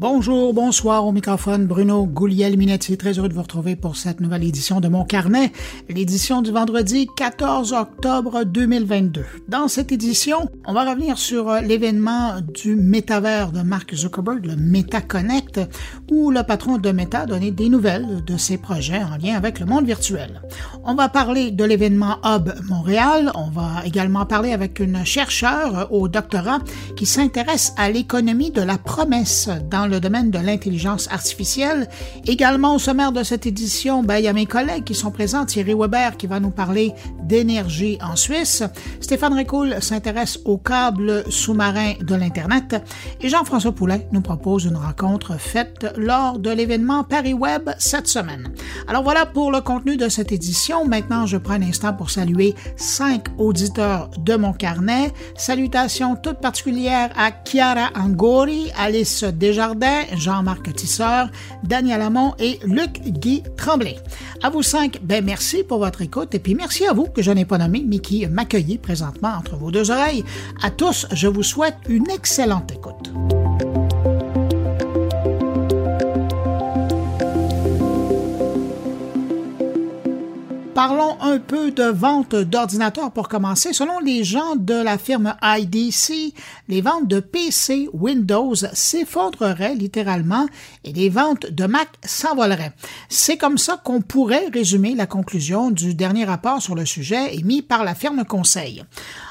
Bonjour, bonsoir au microphone Bruno Gouliel-Minetti. Très heureux de vous retrouver pour cette nouvelle édition de Mon Carnet, l'édition du vendredi 14 octobre 2022. Dans cette édition, on va revenir sur l'événement du métavers de Mark Zuckerberg, le MetaConnect, où le patron de Meta a donné des nouvelles de ses projets en lien avec le monde virtuel. On va parler de l'événement Hub Montréal. On va également parler avec une chercheure au doctorat qui s'intéresse à l'économie de la promesse dans le domaine de l'intelligence artificielle. Également au sommaire de cette édition, ben, il y a mes collègues qui sont présents. Thierry Weber qui va nous parler d'énergie en Suisse. Stéphane Ricoul s'intéresse aux câbles sous-marins de l'Internet. Et Jean-François Poulet nous propose une rencontre faite lors de l'événement Paris Web cette semaine. Alors voilà pour le contenu de cette édition. Maintenant, je prends un instant pour saluer cinq auditeurs de mon carnet. Salutations toutes particulières à Chiara Angori, Alice Desjardins, Jean-Marc Tisseur, Daniel Lamont et Luc Guy Tremblay. À vous cinq, ben merci pour votre écoute et puis merci à vous que je n'ai pas nommé mais qui m'accueillez présentement entre vos deux oreilles. À tous, je vous souhaite une excellente écoute. Parlons un peu de vente d'ordinateurs pour commencer. Selon les gens de la firme IDC, les ventes de PC Windows s'effondreraient littéralement et les ventes de Mac s'envoleraient. C'est comme ça qu'on pourrait résumer la conclusion du dernier rapport sur le sujet émis par la firme Conseil.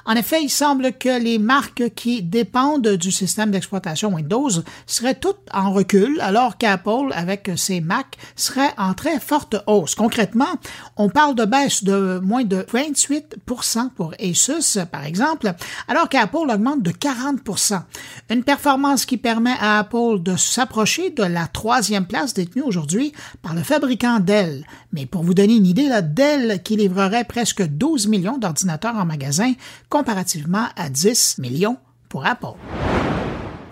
En effet, il semble que les marques qui dépendent du système d'exploitation Windows seraient toutes en recul, alors qu'Apple, avec ses Mac, serait en très forte hausse. Concrètement, on parle de baisse de moins de 28% pour Asus, par exemple, alors qu'Apple augmente de 40% Une performance qui permet à Apple de s'approcher de la troisième place détenue aujourd'hui par le fabricant Dell. Mais pour vous donner une idée, Dell qui livrerait presque 12 millions d'ordinateurs en magasin, comparativement à 10 millions pour Apple.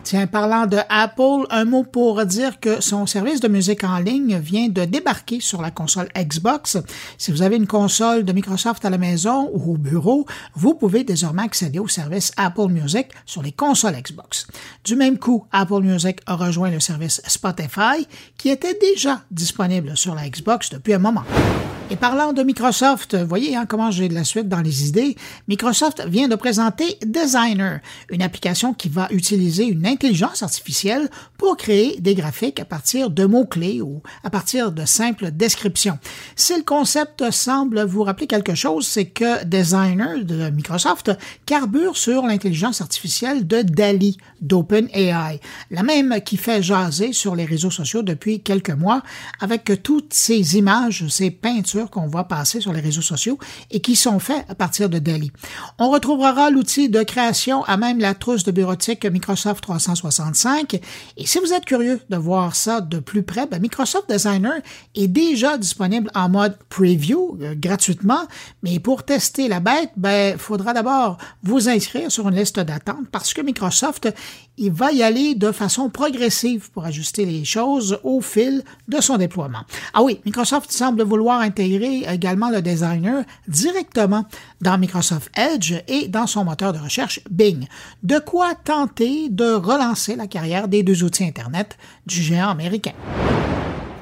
Tiens, parlant de Apple, un mot pour dire que son service de musique en ligne vient de débarquer sur la console Xbox. Si vous avez une console de Microsoft à la maison ou au bureau, vous pouvez désormais accéder au service Apple Music sur les consoles Xbox. Du même coup, Apple Music a rejoint le service Spotify qui était déjà disponible sur la Xbox depuis un moment. Et parlant de Microsoft, voyez hein, comment j'ai de la suite dans les idées. Microsoft vient de présenter Designer, une application qui va utiliser une intelligence artificielle pour créer des graphiques à partir de mots-clés ou à partir de simples descriptions. Si le concept semble vous rappeler quelque chose, c'est que Designer de Microsoft carbure sur l'intelligence artificielle de DALI d'OpenAI, la même qui fait jaser sur les réseaux sociaux depuis quelques mois avec toutes ces images, ces peintures qu'on voit passer sur les réseaux sociaux et qui sont faits à partir de Dali. On retrouvera l'outil de création à même la trousse de bureautique Microsoft 365. Et si vous êtes curieux de voir ça de plus près, ben Microsoft Designer est déjà disponible en mode preview euh, gratuitement. Mais pour tester la bête, ben, il faudra d'abord vous inscrire sur une liste d'attente parce que Microsoft il va y aller de façon progressive pour ajuster les choses au fil de son déploiement. Ah oui, Microsoft semble vouloir intégrer également le designer directement dans Microsoft Edge et dans son moteur de recherche Bing. De quoi tenter de relancer la carrière des deux outils Internet du géant américain.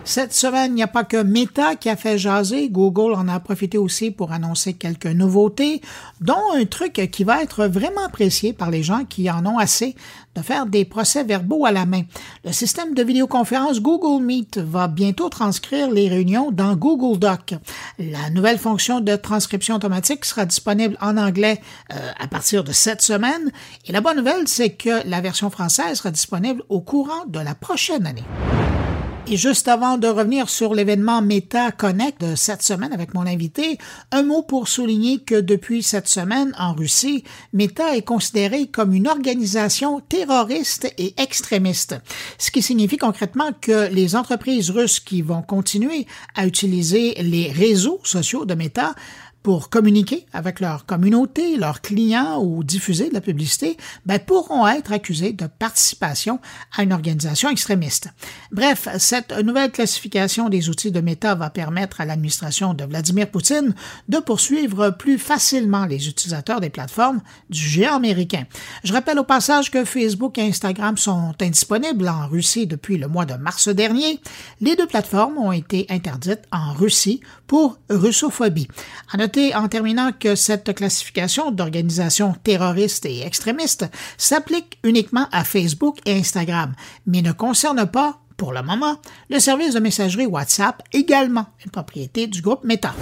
Cette semaine, il n'y a pas que Meta qui a fait jaser. Google en a profité aussi pour annoncer quelques nouveautés, dont un truc qui va être vraiment apprécié par les gens qui en ont assez de faire des procès-verbaux à la main. Le système de vidéoconférence Google Meet va bientôt transcrire les réunions dans Google Doc. La nouvelle fonction de transcription automatique sera disponible en anglais euh, à partir de cette semaine. Et la bonne nouvelle, c'est que la version française sera disponible au courant de la prochaine année. Et juste avant de revenir sur l'événement Meta Connect de cette semaine avec mon invité, un mot pour souligner que depuis cette semaine en Russie, Meta est considéré comme une organisation terroriste et extrémiste, ce qui signifie concrètement que les entreprises russes qui vont continuer à utiliser les réseaux sociaux de Meta pour communiquer avec leur communauté, leurs clients ou diffuser de la publicité, ben, pourront être accusés de participation à une organisation extrémiste. Bref, cette nouvelle classification des outils de Meta va permettre à l'administration de Vladimir Poutine de poursuivre plus facilement les utilisateurs des plateformes du géant américain. Je rappelle au passage que Facebook et Instagram sont indisponibles en Russie depuis le mois de mars dernier. Les deux plateformes ont été interdites en Russie pour russophobie. En terminant que cette classification d'organisation terroriste et extrémiste s'applique uniquement à Facebook et Instagram, mais ne concerne pas pour le moment, le service de messagerie WhatsApp, également une propriété du groupe Meta.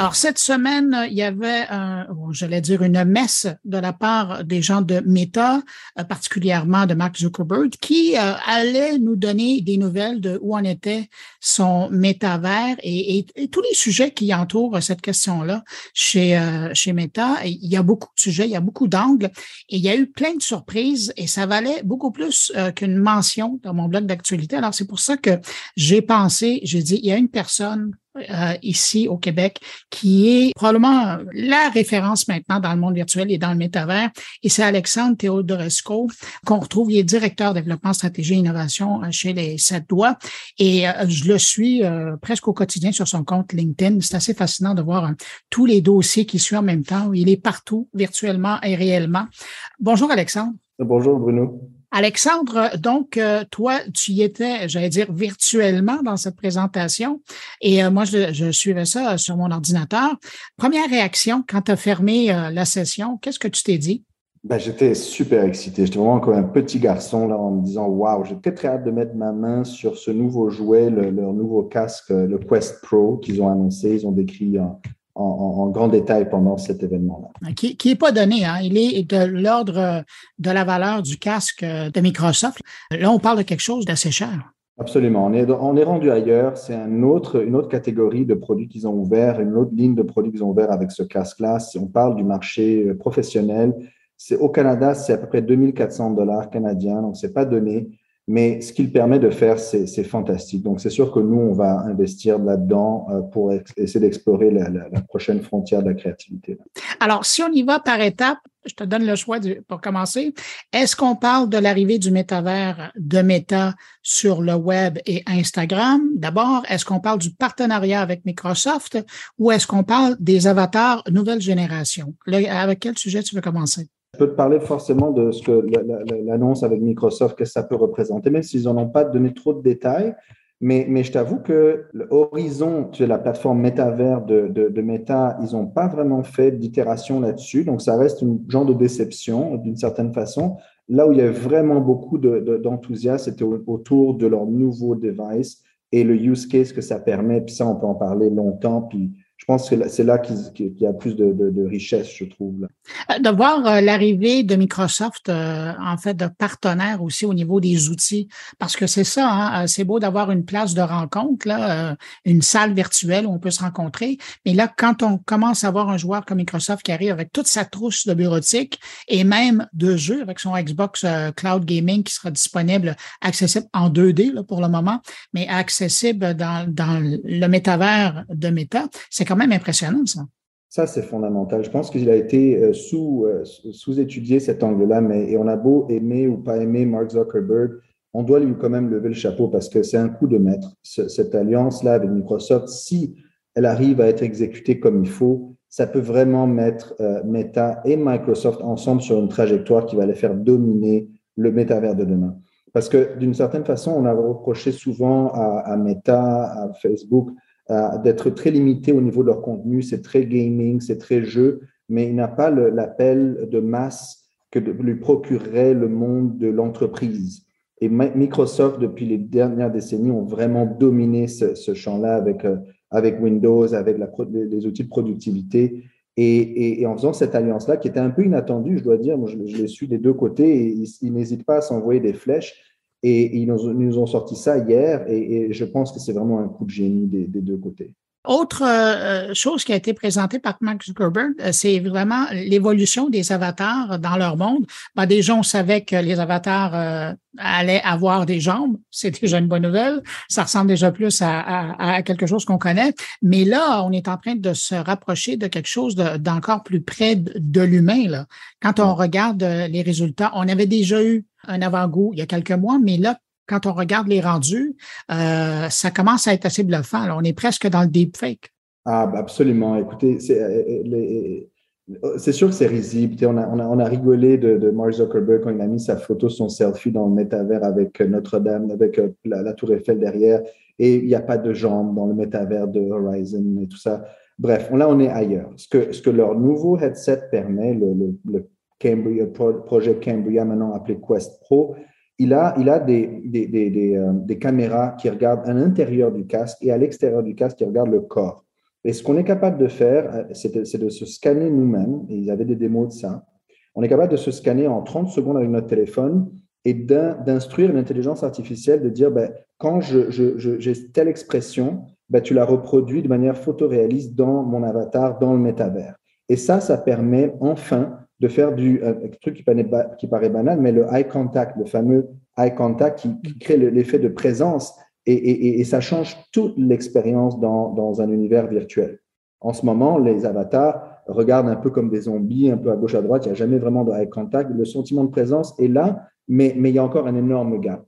Alors, cette semaine, il y avait, un, j'allais dire, une messe de la part des gens de Meta, euh, particulièrement de Mark Zuckerberg, qui euh, allait nous donner des nouvelles de où en était son métavers et, et, tous les sujets qui entourent cette question-là chez, euh, chez Meta. Il y a beaucoup de sujets, il y a beaucoup d'angles et il y a eu plein de surprises et ça valait beaucoup plus qu'une mention dans mon blog d'actualité. Alors, c'est pour ça que j'ai pensé, j'ai dit, il y a une personne euh, ici au Québec, qui est probablement la référence maintenant dans le monde virtuel et dans le métavers. Et c'est Alexandre Théodoresco qu'on retrouve. Il est directeur développement, stratégie et innovation euh, chez les Sept Doigts. Et euh, je le suis presque au quotidien sur son compte LinkedIn. C'est assez fascinant de voir tous les dossiers qu'il suit en même temps. Il est partout, virtuellement et réellement. Bonjour Alexandre. Bonjour Bruno. Alexandre, donc, euh, toi, tu y étais, j'allais dire, virtuellement dans cette présentation. Et euh, moi, je, suivais ça sur mon ordinateur. Première réaction quand tu as fermé euh, la session, qu'est-ce que tu t'es dit? Ben, j'étais super excité. J'étais vraiment comme un petit garçon là, en me disant Waouh, j'ai très hâte de mettre ma main sur ce nouveau jouet, leur nouveau casque, le Quest Pro qu'ils ont annoncé. Ils ont décrit en, en, grand détail pendant cet événement-là. Qui n'est pas donné, hein? il est de l'ordre de la valeur du casque de Microsoft. Là, on parle de quelque chose d'assez cher. Absolument. On est, on est rendu ailleurs. C'est un autre, une autre catégorie de produits qu'ils ont ouvert, une autre ligne de produits qu'ils ont ouvert avec ce casque-là. Si on parle du marché professionnel, c'est au Canada, c'est à peu près 2400 dollars canadiens, donc c'est pas donné. Mais ce qu'il permet de faire, c'est fantastique. Donc, c'est sûr que nous, on va investir là-dedans euh, pour essayer d'explorer la, prochaine frontière de la créativité. Alors, si on y va par étapes, je te donne le choix pour commencer. Est-ce qu'on parle de l'arrivée du métavers de Meta sur le web et Instagram? D'abord, est-ce qu'on parle du partenariat avec Microsoft ou est-ce qu'on parle des avatars nouvelle génération? avec quel sujet tu veux commencer? Je peux te parler forcément de ce que l'annonce avec Microsoft, que ça peut représenter, même s'ils n'en ont pas donné trop de détails. Mais, je t'avoue que l'horizon de la plateforme métavers de, de, Meta, ils n'ont pas vraiment fait d'itération là-dessus. Donc, ça reste un genre de déception d'une certaine façon. Là où il y a vraiment beaucoup d'enthousiasme, c'était autour de leur nouveau device et le use case que ça permet. Puis ça, on peut en parler longtemps. Puis je pense que c'est là qu'il y a plus de, richesse, je trouve. Euh, de voir euh, l'arrivée de Microsoft, euh, en fait, de partenaires aussi au niveau des outils, parce que c'est ça, hein, c'est beau d'avoir une place de rencontre, là, une salle virtuelle où on peut se rencontrer, mais là, quand on commence à voir un joueur comme Microsoft qui arrive avec toute sa trousse de bureautique et même de jeux avec son Xbox Cloud Gaming qui sera disponible, accessible en 2D là, pour le moment, mais accessible dans, dans le métavers de Meta, c'est quand même impressionnant, ça. Ça, c'est fondamental. Je pense qu'il a été euh, sous, euh, sous-étudié cet angle-là, mais et on a beau aimer ou pas aimer Mark Zuckerberg, on doit lui quand même lever le chapeau parce que c'est un coup de maître. cette alliance-là avec Microsoft, si elle arrive à être exécutée comme il faut, ça peut vraiment mettre euh, Meta et Microsoft ensemble sur une trajectoire qui va les faire dominer le métavers de demain. Parce que d'une certaine façon, on a reproché souvent à Meta, à Facebook, euh, d'être très limité au niveau de leur contenu. C'est très gaming, c'est très jeu, mais il n'a pas l'appel de masse que lui procurerait le monde de l'entreprise. Et Microsoft, depuis les dernières décennies, ont vraiment dominé ce, champ-là avec, euh, avec Windows, avec les outils de productivité. Et, en faisant cette alliance-là, qui était un peu inattendue, je dois dire, moi je, je l'ai su des deux côtés, et ils n'hésitent pas à s'envoyer des flèches. Et ils nous, ont sorti ça hier et, je pense que c'est vraiment un coup de génie des, deux côtés. Autre euh, chose qui a été présentée par Mark Zuckerberg, euh, c'est vraiment l'évolution des avatars dans leur monde. Ben, déjà, on savait que les avatars euh, allaient avoir des jambes. C'est déjà une bonne nouvelle. Ça ressemble déjà plus à, quelque chose qu'on connaît. Mais là, on est en train de se rapprocher de quelque chose d'encore plus près de, l'humain. Quand on regarde les résultats, on avait déjà eu un avant-goût il y a quelques mois, mais là, quand on regarde les rendus, euh, ça commence à être assez bluffant. On est presque dans le deepfake. Ah, bah, absolument. Écoutez, c'est euh, sûr que c'est risible. On a, rigolé de, Mark Zuckerberg quand il a mis sa photo, son selfie dans le métavers avec Notre-Dame, avec euh, la, Tour Eiffel derrière, et il n'y a pas de jambes dans le métavers de Horizon et tout ça. Bref, là, on est ailleurs. Ce que, leur nouveau headset permet, le, Cambria, projet Cambria, maintenant appelé Quest Pro, il a, il a des, des, des, euh, des, caméras qui regardent à l'intérieur du casque et à l'extérieur du casque qui regardent le corps. Et ce qu'on est capable de faire, euh, c'est de, se scanner nous-mêmes, et ils avaient des démos de ça. On est capable de se scanner en 30 secondes avec notre téléphone et d'instruire l'intelligence artificielle de dire, ben, quand j'ai je, je, telle expression, ben, tu la reproduis de manière photoréaliste dans mon avatar, dans le métavers. Et ça, ça permet enfin de faire du truc qui paraît, banal, mais le eye contact, le fameux eye contact qui, crée l'effet de présence et, ça change toute l'expérience dans, un univers virtuel. En ce moment, les avatars regardent un peu comme des zombies, un peu à gauche à droite. Il n'y a jamais vraiment de eye contact. Le sentiment de présence est là, mais, mais il y a encore un énorme gap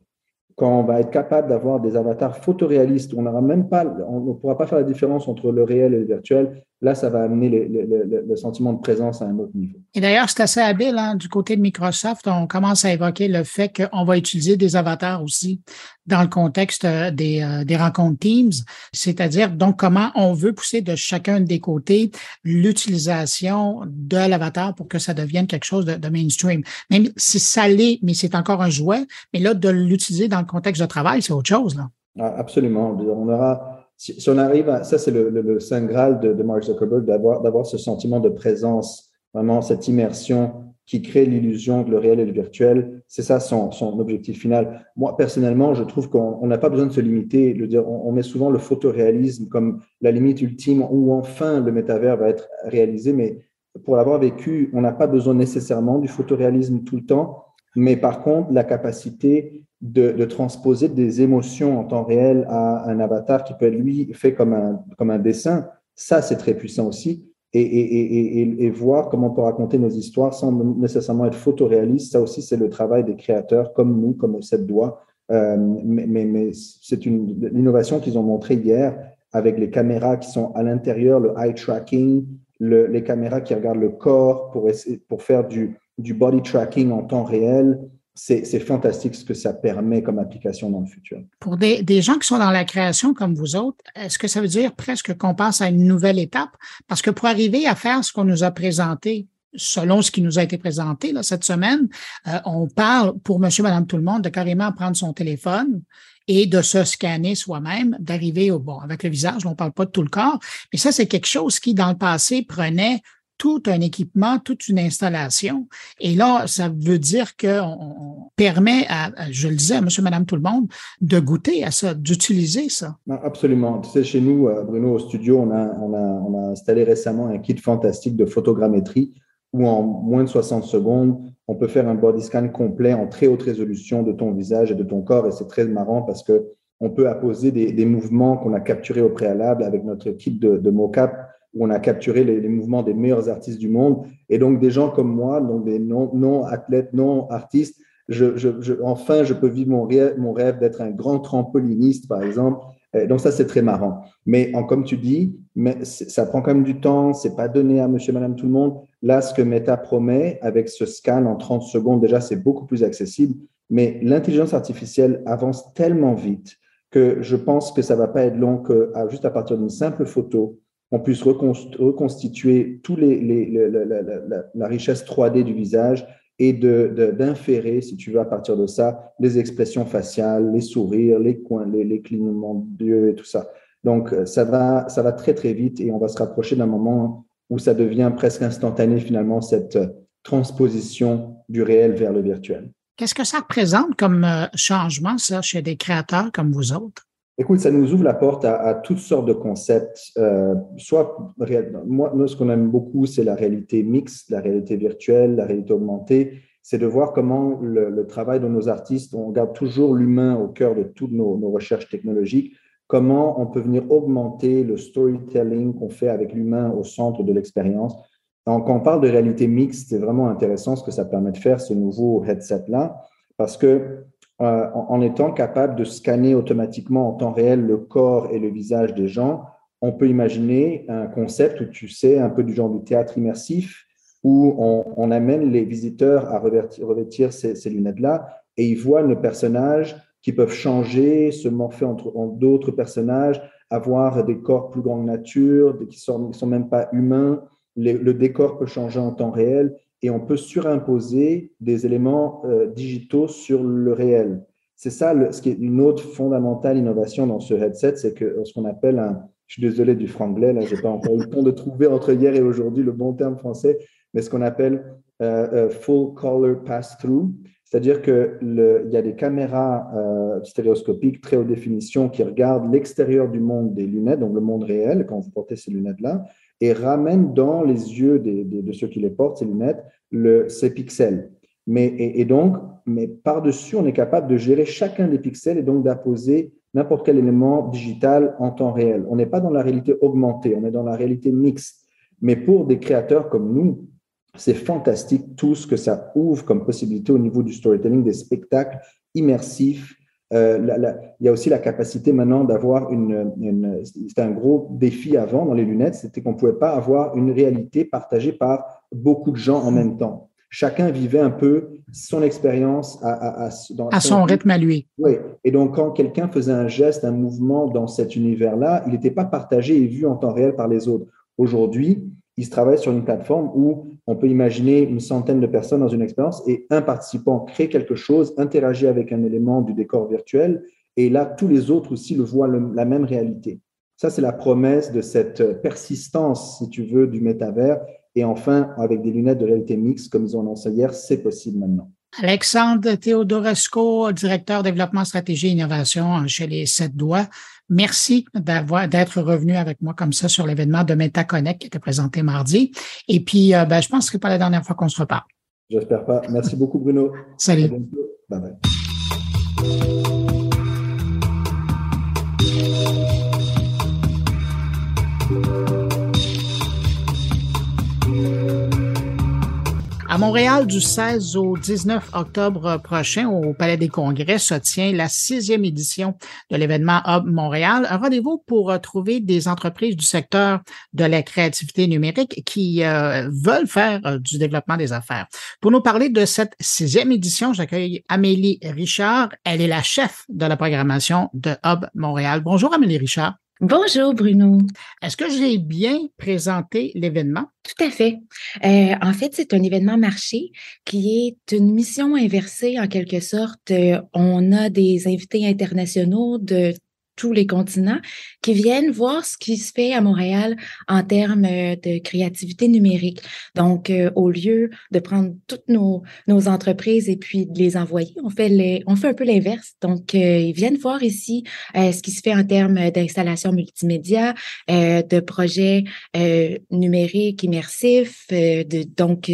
quand on va être capable d'avoir des avatars photoréalistes, on même pas, on ne pourra pas faire la différence entre le réel et le virtuel. Là, ça va amener le, sentiment de présence à un autre niveau. Et d'ailleurs, c'est assez habile hein, du côté de Microsoft. On commence à évoquer le fait qu'on va utiliser des avatars aussi dans le contexte euh, des, euh, des rencontres Teams, c'est-à-dire donc comment on veut pousser de chacun des côtés l'utilisation de l'avatar pour que ça devienne quelque chose de, de mainstream. Même si ça l'est, mais c'est encore un jouet, mais là, de l'utiliser dans le contexte de travail, c'est autre chose. Là. Ah, absolument. On aura, si, on arrive à, ça c'est le, le, saint graal de, de Mark Zuckerberg, d'avoir, d'avoir ce sentiment de présence, vraiment cette immersion qui crée l'illusion que le réel et le virtuel. C'est ça son, son, objectif final. Moi, personnellement, je trouve qu'on n'a pas besoin de se limiter. Le dire, on, met souvent le photoréalisme comme la limite ultime où enfin le métavers va être réalisé, mais pour l'avoir vécu, on n'a pas besoin nécessairement du photoréalisme tout le temps, mais par contre, la capacité de, de, transposer des émotions en temps réel à un avatar qui peut être, lui, fait comme un, comme un dessin, ça, c'est très puissant aussi et, et, et, et, voir comment on peut raconter nos histoires sans nécessairement être photoréaliste. Ça aussi, c'est le travail des créateurs comme nous, comme cette doigt. Euh, mais, mais, mais c'est une l'innovation qu'ils ont montré hier avec les caméras qui sont à l'intérieur, le eye tracking, le, les caméras qui regardent le corps pour, essayer, pour faire du, du body tracking en temps réel c'est fantastique ce que ça permet comme application dans le futur. Pour des, gens qui sont dans la création comme vous autres, est-ce que ça veut dire presque qu'on passe à une nouvelle étape? Parce que pour arriver à faire ce qu'on nous a présenté, selon ce qui nous a été présenté là, cette semaine, euh, on parle pour monsieur, madame, tout le monde de carrément prendre son téléphone et de se scanner soi-même, d'arriver au bon, avec le visage, on ne parle pas de tout le corps, mais ça, c'est quelque chose qui, dans le passé, prenait tout un équipement, toute une installation. Et là, ça veut dire qu'on permet à, je le disais, à monsieur, madame, tout le monde, de goûter à ça, d'utiliser ça. absolument. Tu sais, chez nous, euh, Bruno, au studio, on a, installé récemment un kit fantastique de photogrammétrie où en moins de 60 secondes, on peut faire un body scan complet en très haute résolution de ton visage et de ton corps. Et c'est très marrant parce que on peut apposer des, des mouvements qu'on a capturés au préalable avec notre kit de, de mocap où on a capturé les, mouvements des meilleurs artistes du monde. Et donc, des gens comme moi, donc des non-athlètes, non-artistes, je, je, enfin, je peux vivre mon rêve, mon rêve d'être un grand trampoliniste, par exemple. donc, ça, c'est très marrant. Mais en, comme tu dis, mais ça prend quand même du temps. C'est pas donné à monsieur, madame, tout le monde. Là, ce que Meta promet avec ce scan en 30 secondes, déjà, c'est beaucoup plus accessible. Mais l'intelligence artificielle avance tellement vite que je pense que ça va pas être long que juste à partir d'une simple photo, on puisse reconstituer tous les, la, richesse 3D du visage et d'inférer, si tu veux, à partir de ça, les expressions faciales, les sourires, les coins, les, clignements d'yeux et tout ça. Donc, ça va, ça va très, très vite et on va se rapprocher d'un moment où ça devient presque instantané, finalement, cette transposition du réel vers le virtuel. Qu'est-ce que ça représente comme euh, changement, ça, chez des créateurs comme vous autres? Écoute, ça nous ouvre la porte à, toutes sortes de concepts. Euh, soit, moi, ce qu'on aime beaucoup, c'est la réalité mixte, la réalité virtuelle, la réalité augmentée. C'est de voir comment le, travail de nos artistes, on garde toujours l'humain au cœur de toutes nos, nos, recherches technologiques, comment on peut venir augmenter le storytelling qu'on fait avec l'humain au centre de l'expérience. Quand on parle de réalité mixte, c'est vraiment intéressant ce que ça permet de faire, ce nouveau headset-là, parce que euh, en étant capable de scanner automatiquement en temps réel le corps et le visage des gens, on peut imaginer un concept où tu sais, un peu du genre du théâtre immersif, où on, amène les visiteurs à revêtir, ces, lunettes-là et ils voient nos personnages qui peuvent changer, se morpher entre en d'autres personnages, avoir des corps plus grande nature, qui ne sont, même pas humains. le décor peut changer en temps réel et on peut surimposer des éléments euh, digitaux sur le réel. C'est ça, ce qui est une autre fondamentale innovation dans ce headset, c'est que ce qu'on appelle je suis désolé du franglais, là, j'ai pas encore eu le temps de trouver entre hier et aujourd'hui le bon terme français, mais ce qu'on appelle euh, euh, full color pass-through, c'est-à-dire qu'il y a des caméras stéréoscopiques très haute définition qui regardent l'extérieur du monde des lunettes, donc le monde réel, quand vous portez ces lunettes-là, et ramène dans les yeux de ceux qui les portent, ces lunettes, ces pixels. Mais, et, donc, mais par-dessus, on est capable de gérer chacun des pixels et donc d'apposer n'importe quel élément digital en temps réel. On n'est pas dans la réalité augmentée, on est dans la réalité mixte. Mais pour des créateurs comme nous, c'est fantastique tout ce que ça ouvre comme possibilité au niveau du storytelling, des spectacles immersifs, euh, il y a aussi la capacité maintenant d'avoir une, une c'était un gros défi avant dans les lunettes, c'était qu'on ne pouvait pas avoir une réalité partagée par beaucoup de gens en même temps. Chacun vivait un peu son expérience à, à, dans à son, rythme à lui. Oui. Et donc, quand quelqu'un faisait un geste, un mouvement dans cet univers-là, il n'était pas partagé et vu en temps réel par les autres. Aujourd'hui, il se travaille sur une plateforme où on peut imaginer une centaine de personnes dans une expérience et un participant crée quelque chose, interagit avec un élément du décor virtuel et là, tous les autres aussi le voient la même réalité. Ça, c'est la promesse de cette persistance, si tu veux, du métavers. Et enfin, avec des lunettes de réalité mixte, comme ils ont annoncé hier, c'est possible maintenant. Alexandre Theodoresco, directeur développement, stratégie et innovation chez les Sept Doigts. Merci d'avoir d'être revenu avec moi comme ça sur l'événement de MetaConnect qui était présenté mardi. Et puis, euh, ben, je pense que ce n'est pas la dernière fois qu'on se reparle. J'espère pas. Merci beaucoup, Bruno. Salut. Bye bye. À Montréal, du 16 au 19 octobre prochain, au Palais des Congrès, se tient la sixième édition de l'événement Hub Montréal, un rendez-vous pour euh, trouver des entreprises du secteur de la créativité numérique qui euh, veulent faire euh, du développement des affaires. Pour nous parler de cette sixième édition, j'accueille Amélie Richard. Elle est la chef de la programmation de Hub Montréal. Bonjour Amélie Richard. Bonjour Bruno. Est-ce que j'ai bien présenté l'événement? Tout à fait. Euh, en fait, c'est un événement marché qui est une mission inversée en quelque sorte. Euh, on a des invités internationaux de tous les continents qui viennent voir ce qui se fait à Montréal en termes euh, de créativité numérique. Donc, euh, au lieu de prendre toutes nos, nos entreprises et puis de les envoyer, on fait, les, on fait un peu l'inverse. Donc, euh, ils viennent voir ici ce qui se fait en termes d'installation multimédia, de projets numériques immersifs, de, donc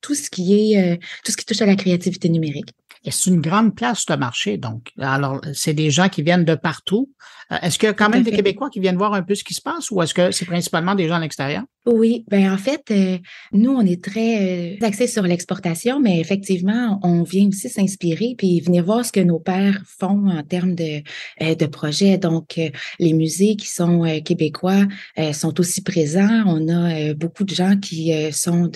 tout ce qui est tout ce qui touche à la créativité numérique. Et c'est une grande place, ce marché. Donc, alors, c'est des gens qui viennent de partout. Euh, est-ce qu'il y a quand même des Québécois qui viennent voir un peu ce qui se passe ou est-ce que c'est principalement des gens à l'extérieur? Oui, ben en fait, euh, nous, on est très euh, axés sur l'exportation, mais effectivement, on vient aussi s'inspirer puis venir voir ce que nos pères font en termes de, de projets. Donc, les musées qui sont québécois sont aussi présents. On a beaucoup de gens qui sont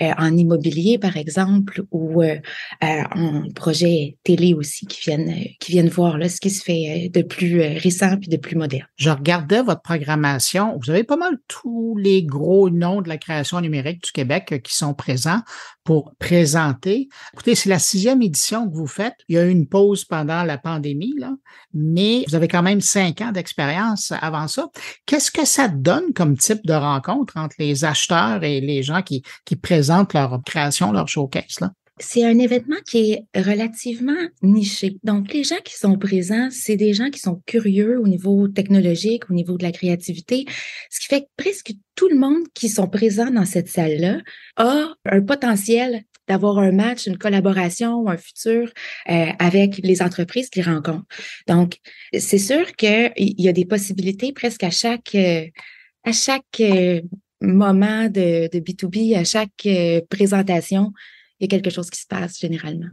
en immobilier, par exemple, ou en projets télé aussi qui viennent, euh, qui viennent voir là, ce qui se fait euh, de plus euh, récent puis de plus moderne. Je regardais votre programmation. Vous avez pas mal tous les gros noms de la création numérique du Québec qui sont présents pour présenter. Écoutez, c'est la sixième édition que vous faites. Il y a eu une pause pendant la pandémie, là, mais vous avez quand même cinq ans d'expérience avant ça. Qu'est-ce que ça donne comme type de rencontre entre les acheteurs et les gens qui, qui présentent leur création, leur showcase? Là? C'est un événement qui est relativement niché. Donc, les gens qui sont présents, c'est des gens qui sont curieux au niveau technologique, au niveau de la créativité, ce qui fait que presque tout le monde qui sont présents dans cette salle-là a un potentiel d'avoir un match, une collaboration ou un futur euh, avec les entreprises qu'ils rencontrent. Donc, c'est sûr qu'il y a des possibilités presque à chaque, euh, à chaque euh, moment de, de B2B, à chaque présentation il y a quelque chose qui se passe généralement.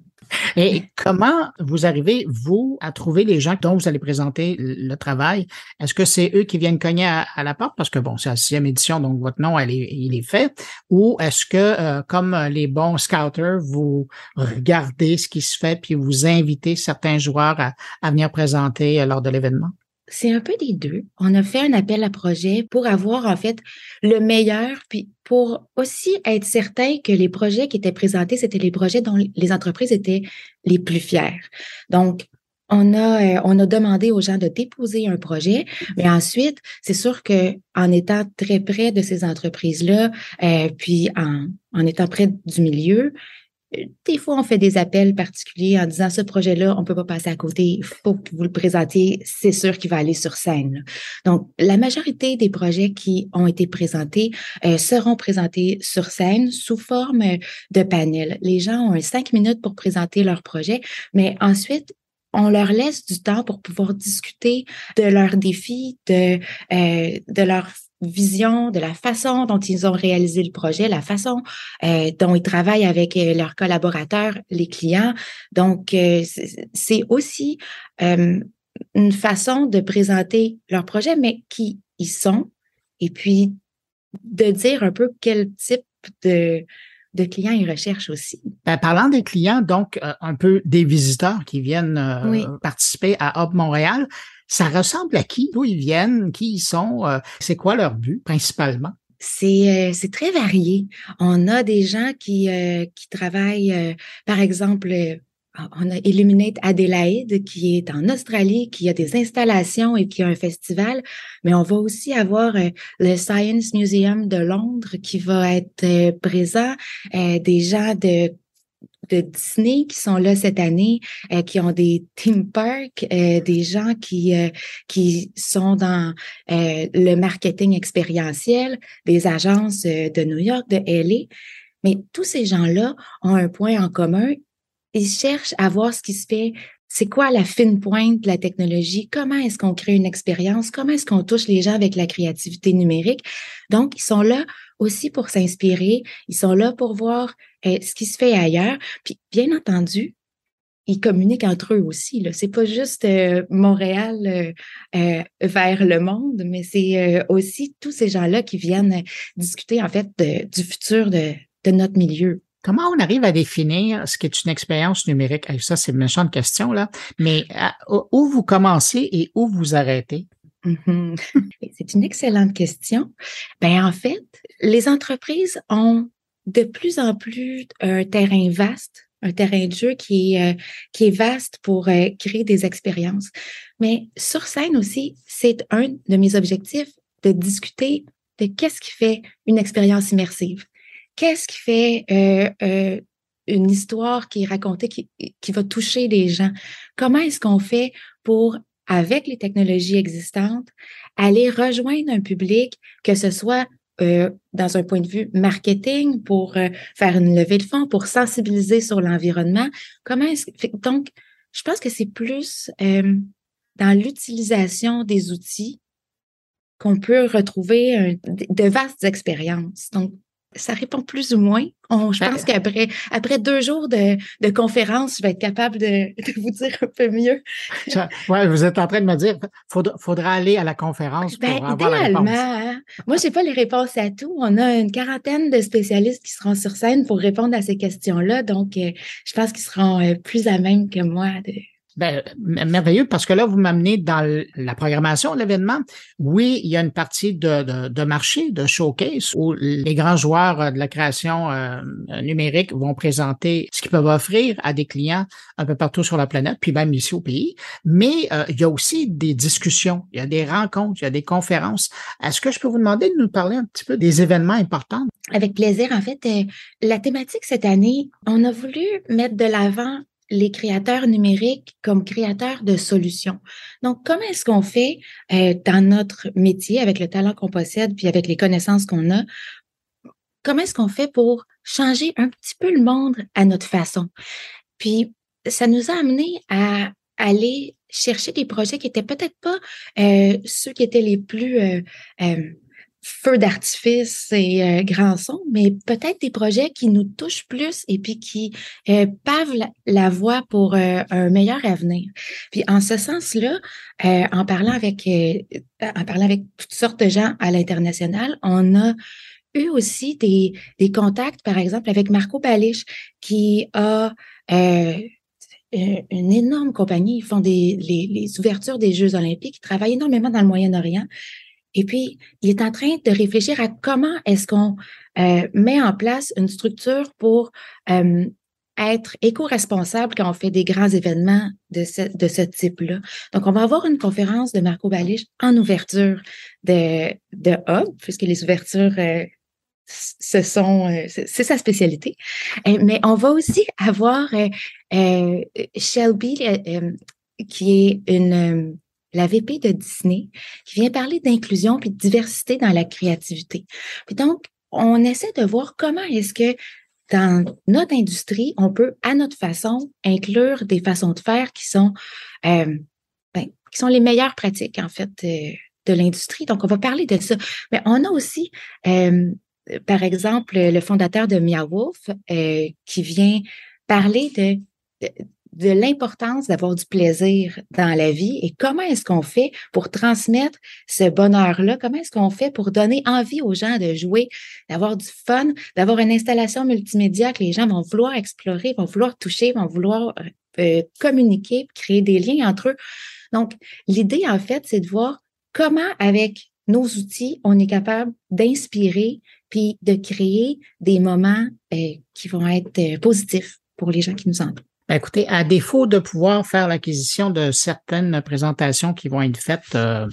Et comment vous arrivez, vous, à trouver les gens dont vous allez présenter le travail? Est-ce que c'est eux qui viennent cogner à, la porte? Parce que bon, c'est la sixième édition, donc votre nom, elle est, il est fait. Ou est-ce que, euh, comme les bons scouters, vous regardez ce qui se fait puis vous invitez certains joueurs à, à venir présenter euh, lors de l'événement? C'est un peu des deux. On a fait un appel à projet pour avoir en fait le meilleur, puis pour aussi être certain que les projets qui étaient présentés, c'était les projets dont les entreprises étaient les plus fiers. Donc, on a, euh, demandé aux gens de déposer un projet, mais ensuite, c'est sûr que en étant très près de ces entreprises-là, euh, puis en, en étant près du milieu, des fois, on fait des appels particuliers en disant ce projet-là, on peut pas passer à côté, il faut que vous le présentiez, c'est sûr qu'il va aller sur scène. Donc, la majorité des projets qui ont été présentés euh, seront présentés sur scène sous forme de panel. Les gens ont cinq minutes pour présenter leur projet, mais ensuite, on leur laisse du temps pour pouvoir discuter de leurs défis, de, euh, de leur vision de la façon dont ils ont réalisé le projet, la façon euh, dont ils travaillent avec euh, leurs collaborateurs, les clients. Donc, euh, c'est aussi une façon de présenter leur projet, mais qui ils sont, et puis de dire un peu quel type de, de clients ils recherchent aussi. Ben, parlant des clients, donc un peu des visiteurs qui viennent participer à Hub Montréal, ça ressemble à qui? D'où ils viennent? Qui ils sont? Euh, c'est quoi leur but principalement? C'est, euh, c'est très varié. On a des gens qui, euh, qui travaillent, par exemple, on a Illuminate Adelaide qui est en Australie, qui a des installations et qui a un festival, mais on va aussi avoir le Science Museum de Londres qui va être présent, des gens de Disney qui sont là cette année, euh, qui ont des theme parks, euh, des gens qui euh, qui sont dans le marketing expérientiel, des agences de New York, de LA. Mais tous ces gens-là ont un point en commun. Ils cherchent à voir ce qui se fait c'est quoi la fine pointe de la technologie, comment est-ce qu'on crée une expérience, comment est-ce qu'on touche les gens avec la créativité numérique? Donc, ils sont là aussi pour s'inspirer, ils sont là pour voir euh, ce qui se fait ailleurs. Puis, bien entendu, ils communiquent entre eux aussi. Ce n'est pas juste euh, Montréal euh, vers le monde, mais c'est aussi tous ces gens-là qui viennent discuter en fait du futur de, de notre milieu. Comment on arrive à définir ce qu'est une expérience numérique? Ça, c'est une méchante question, là. Mais où vous commencez et où vous arrêtez? Mm-hmm. C'est une excellente question. Ben, en fait, les entreprises ont de plus en plus un terrain vaste, un terrain de jeu qui est, euh, qui est vaste pour euh, créer des expériences. Mais sur scène aussi, c'est un de mes objectifs de discuter de qu'est-ce qui fait une expérience immersive. Qu'est-ce qui fait euh, euh, une histoire qui est racontée, qui, qui va toucher les gens? Comment est-ce qu'on fait pour, avec les technologies existantes, aller rejoindre un public, que ce soit euh, dans un point de vue marketing, pour faire une levée de fonds, pour sensibiliser sur l'environnement? Comment est-ce donc je pense que c'est plus dans l'utilisation des outils qu'on peut retrouver de vastes expériences. Donc ça répond plus ou moins. je ben, pense qu'après après deux jours de, de conférence, je vais être capable de, de vous dire un peu mieux. ouais, vous êtes en train de me dire, faudra, faudra aller à la conférence pour ben, avoir la réponse. Hein. Moi, j'ai pas les réponses à tout. On a une quarantaine de spécialistes qui seront sur scène pour répondre à ces questions-là. Donc, euh, je pense qu'ils seront euh, plus à même que moi de, Ben, merveilleux, parce que là, vous m'amenez dans la programmation de l'événement. Oui, il y a une partie de, marché, de showcase, où les grands joueurs euh, de la création euh, numérique vont présenter ce qu'ils peuvent offrir à des clients un peu partout sur la planète, puis même ici au pays. Mais euh, il y a aussi des discussions, il y a des rencontres, il y a des conférences. Est-ce que je peux vous demander de nous parler un petit peu des événements importants? Avec plaisir. En fait, la thématique cette année, on a voulu mettre de l'avant les créateurs numériques comme créateurs de solutions. Donc, comment est-ce qu'on fait euh, dans notre métier, avec le talent qu'on possède, puis avec les connaissances qu'on a, comment est-ce qu'on fait pour changer un petit peu le monde à notre façon? Puis, ça nous a amené à aller chercher des projets qui étaient peut-être pas euh, ceux qui étaient les plus euh, feu d'artifice et euh, grand son, mais peut-être des projets qui nous touchent plus et puis qui euh, pavent la, voie pour euh, un meilleur avenir. Puis en ce sens-là, en parlant avec en parlant avec toutes sortes de gens à l'international, on a eu aussi des, des contacts, par exemple, avec Marco Balich, qui a une énorme compagnie, ils font des, les, les ouvertures des Jeux olympiques, ils travaillent énormément dans le Moyen-Orient. Et puis, il est en train de réfléchir à comment est-ce qu'on euh, met en place une structure pour euh, être éco-responsable quand on fait des grands événements de ce, de ce type-là. Donc, on va avoir une conférence de Marco Balich en ouverture de, de Hub, puisque les ouvertures, euh, ce sont, c'est sa spécialité. mais on va aussi avoir Shelby, qui est une la VP de Disney, qui vient parler d'inclusion puis de diversité dans la créativité. Puis donc, on essaie de voir comment est-ce que dans notre industrie, on peut, à notre façon, inclure des façons de faire qui sont, euh, ben, qui sont les meilleures pratiques, en fait, de, l'industrie. Donc, on va parler de ça. Mais on a aussi, euh, par exemple, le fondateur de Meowwolf euh, qui vient parler de de l'importance d'avoir du plaisir dans la vie et comment est-ce qu'on fait pour transmettre ce bonheur-là? Comment est-ce qu'on fait pour donner envie aux gens de jouer, d'avoir du fun, d'avoir une installation multimédia que les gens vont vouloir explorer, vont vouloir toucher, vont vouloir euh, euh, communiquer, créer des liens entre eux? Donc, l'idée, en fait, c'est de voir comment, avec nos outils, on est capable d'inspirer puis de créer des moments euh, qui vont être positifs pour les gens qui nous entourent. Ben, écoutez, à défaut de pouvoir faire l'acquisition de certaines présentations qui vont être faites euh,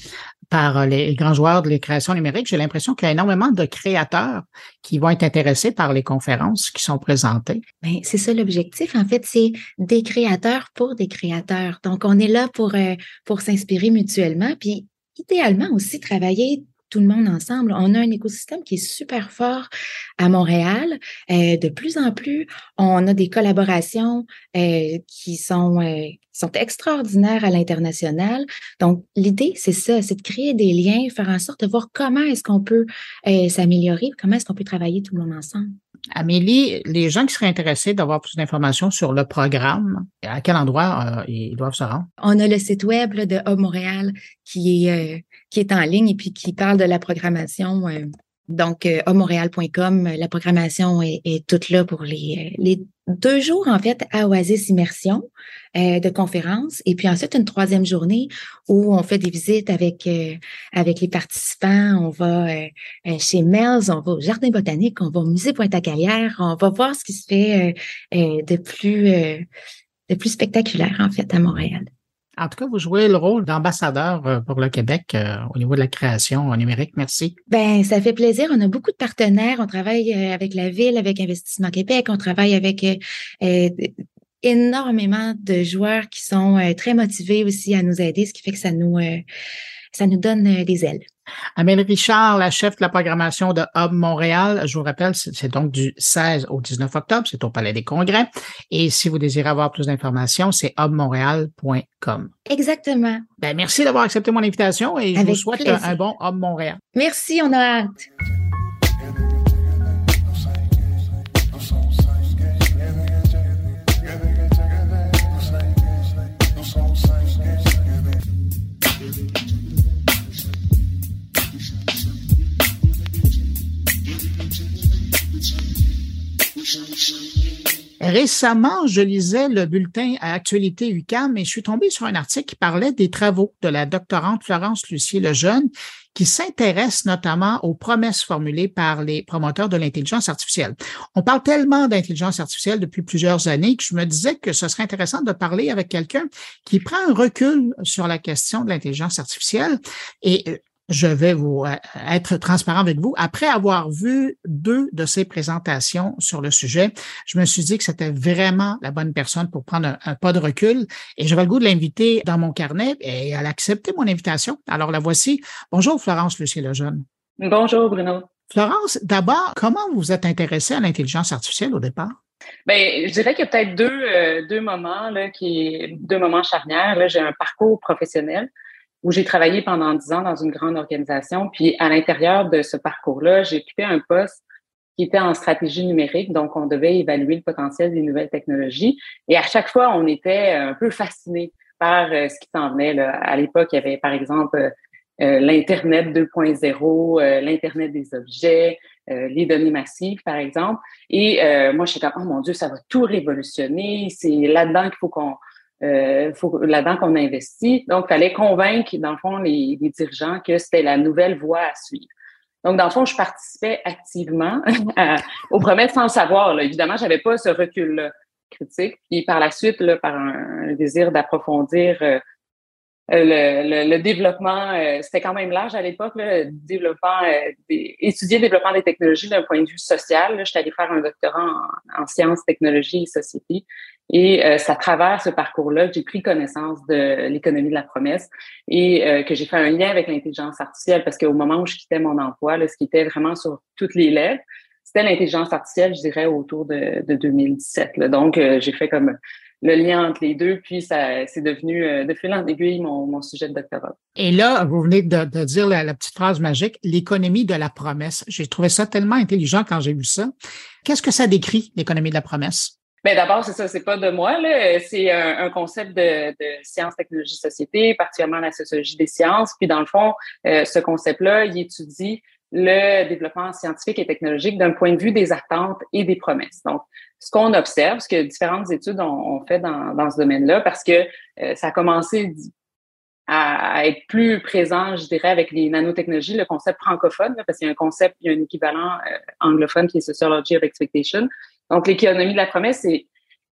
par les grands joueurs de la création numérique, j'ai l'impression qu'il y a énormément de créateurs qui vont être intéressés par les conférences qui sont présentées. Ben, c'est ça l'objectif. En fait, c'est des créateurs pour des créateurs. Donc, on est là pour, euh, pour s'inspirer mutuellement, puis idéalement aussi travailler tout le monde ensemble. On a un écosystème qui est super fort à Montréal. Euh, de plus en plus, on a des collaborations euh, qui sont euh, sont extraordinaires à l'international. Donc, l'idée, c'est ça, c'est de créer des liens, faire en sorte de voir comment est-ce qu'on peut s'améliorer, comment est-ce qu'on peut travailler tout le monde ensemble. Amélie, les gens qui seraient intéressés d'avoir plus d'informations sur le programme, à quel endroit ils doivent se rendre? On a le site web de Hub Montréal qui est qui est en ligne et puis qui parle de la programmation. Euh, donc, euh, montréal.com, la programmation est, toute là pour les, les deux jours, en fait, à Oasis Immersion euh, de conférences. Et puis ensuite, une troisième journée où on fait des visites avec, euh, avec les participants. On va chez Mel's, on va au Jardin botanique, on va au Musée Pointe-à-Calière. On va voir ce qui se fait de plus, de plus spectaculaire, en fait, à Montréal. En tout cas, vous jouez le rôle d'ambassadeur euh, pour le Québec euh, au niveau de la création numérique. Merci. Ben, ça fait plaisir. On a beaucoup de partenaires. On travaille euh, avec la ville, avec Investissement Québec. On travaille avec énormément de joueurs qui sont très motivés aussi à nous aider, ce qui fait que ça nous, ça nous donne des ailes. Amélie Richard, la chef de la programmation de Hub Montréal. Je vous rappelle, c'est donc du 16 au 19 octobre, c'est au Palais des Congrès. Et si vous désirez avoir plus d'informations, c'est hubmontréal.com. Exactement. Ben, merci d'avoir accepté mon invitation et je vous souhaite un, bon Hub Montréal. Merci, on a hâte. Récemment, je lisais le bulletin à Actualité UCAM et je suis tombé sur un article qui parlait des travaux de la doctorante Florence Lucier Lejeune qui s'intéresse notamment aux promesses formulées par les promoteurs de l'intelligence artificielle. On parle tellement d'intelligence artificielle depuis plusieurs années que je me disais que ce serait intéressant de parler avec quelqu'un qui prend un recul sur la question de l'intelligence artificielle et euh, je vais vous euh, être transparent avec vous. Après avoir vu deux de ces présentations sur le sujet, je me suis dit que c'était vraiment la bonne personne pour prendre un, pas de recul et j'avais le goût de l'inviter dans mon carnet et elle a accepté mon invitation. Alors la voici. Bonjour Florence Lucie Lejeune. Bonjour Bruno. Florence, d'abord, comment vous êtes intéressée à l'intelligence artificielle au départ? Bien, je dirais qu'il y a peut-être deux, euh, deux moments, là, qui, deux moments charnières. Là, j'ai un parcours professionnel où j'ai travaillé pendant dix ans dans une grande organisation. Puis à l'intérieur de ce parcours-là, j'ai occupé un poste qui était en stratégie numérique. Donc, on devait évaluer le potentiel des nouvelles technologies. Et à chaque fois, on était un peu fasciné par euh, ce qui s'en venait. À l'époque, il y avait, par exemple, euh, euh, l'Internet 2.0, l'Internet des objets, les données massives, par exemple. Et moi, je suis comme, oh mon Dieu, ça va tout révolutionner. C'est là-dedans qu'il faut qu'on euh, faut là-dedans qu'on investit. Donc, il fallait convaincre, dans le fond, les, les dirigeants que c'était la nouvelle voie à suivre. Donc, dans le fond, je participais activement aux promesses sans le savoir. Là. Évidemment, j'avais pas ce recul critique. Puis par la suite, là, par un, désir d'approfondir euh, le, le, développement, euh, c'était quand même large à l'époque, le développement, euh, étudier le développement des technologies d'un point de vue social. Je suis allée faire un doctorat en, sciences, technologies et société. Et euh, c'est à travers ce parcours-là que j'ai pris connaissance de l'économie de la promesse et que j'ai fait un lien avec l'intelligence artificielle parce qu'au moment où je quittais mon emploi, là, ce qui était vraiment sur toutes les lèvres, c'était l'intelligence artificielle, je dirais, autour de, de 2017. Là. Donc, j'ai fait comme le lien entre les deux, puis ça c'est devenu euh, de fil en aiguille mon, mon, sujet de doctorat. Et là, vous venez de, de dire la, petite phrase magique, l'économie de la promesse. J'ai trouvé ça tellement intelligent quand j'ai vu ça. Qu'est-ce que ça décrit, l'économie de la promesse? Bien, d'abord, c'est ça, c'est pas de moi, là. C'est un, concept de, de sciences, technologies, société, particulièrement la sociologie des sciences. Puis, dans le fond, euh, ce concept-là, il étudie le développement scientifique et technologique d'un point de vue des attentes et des promesses. Donc, ce qu'on observe, ce que différentes études ont, fait dans, ce domaine-là, parce que euh, ça a commencé à, être plus présent, je dirais, avec les nanotechnologies, le concept francophone, parce qu'il y a un concept, il y a un équivalent euh, anglophone qui est Sociology of Expectation. Donc, l'économie de la promesse, c'est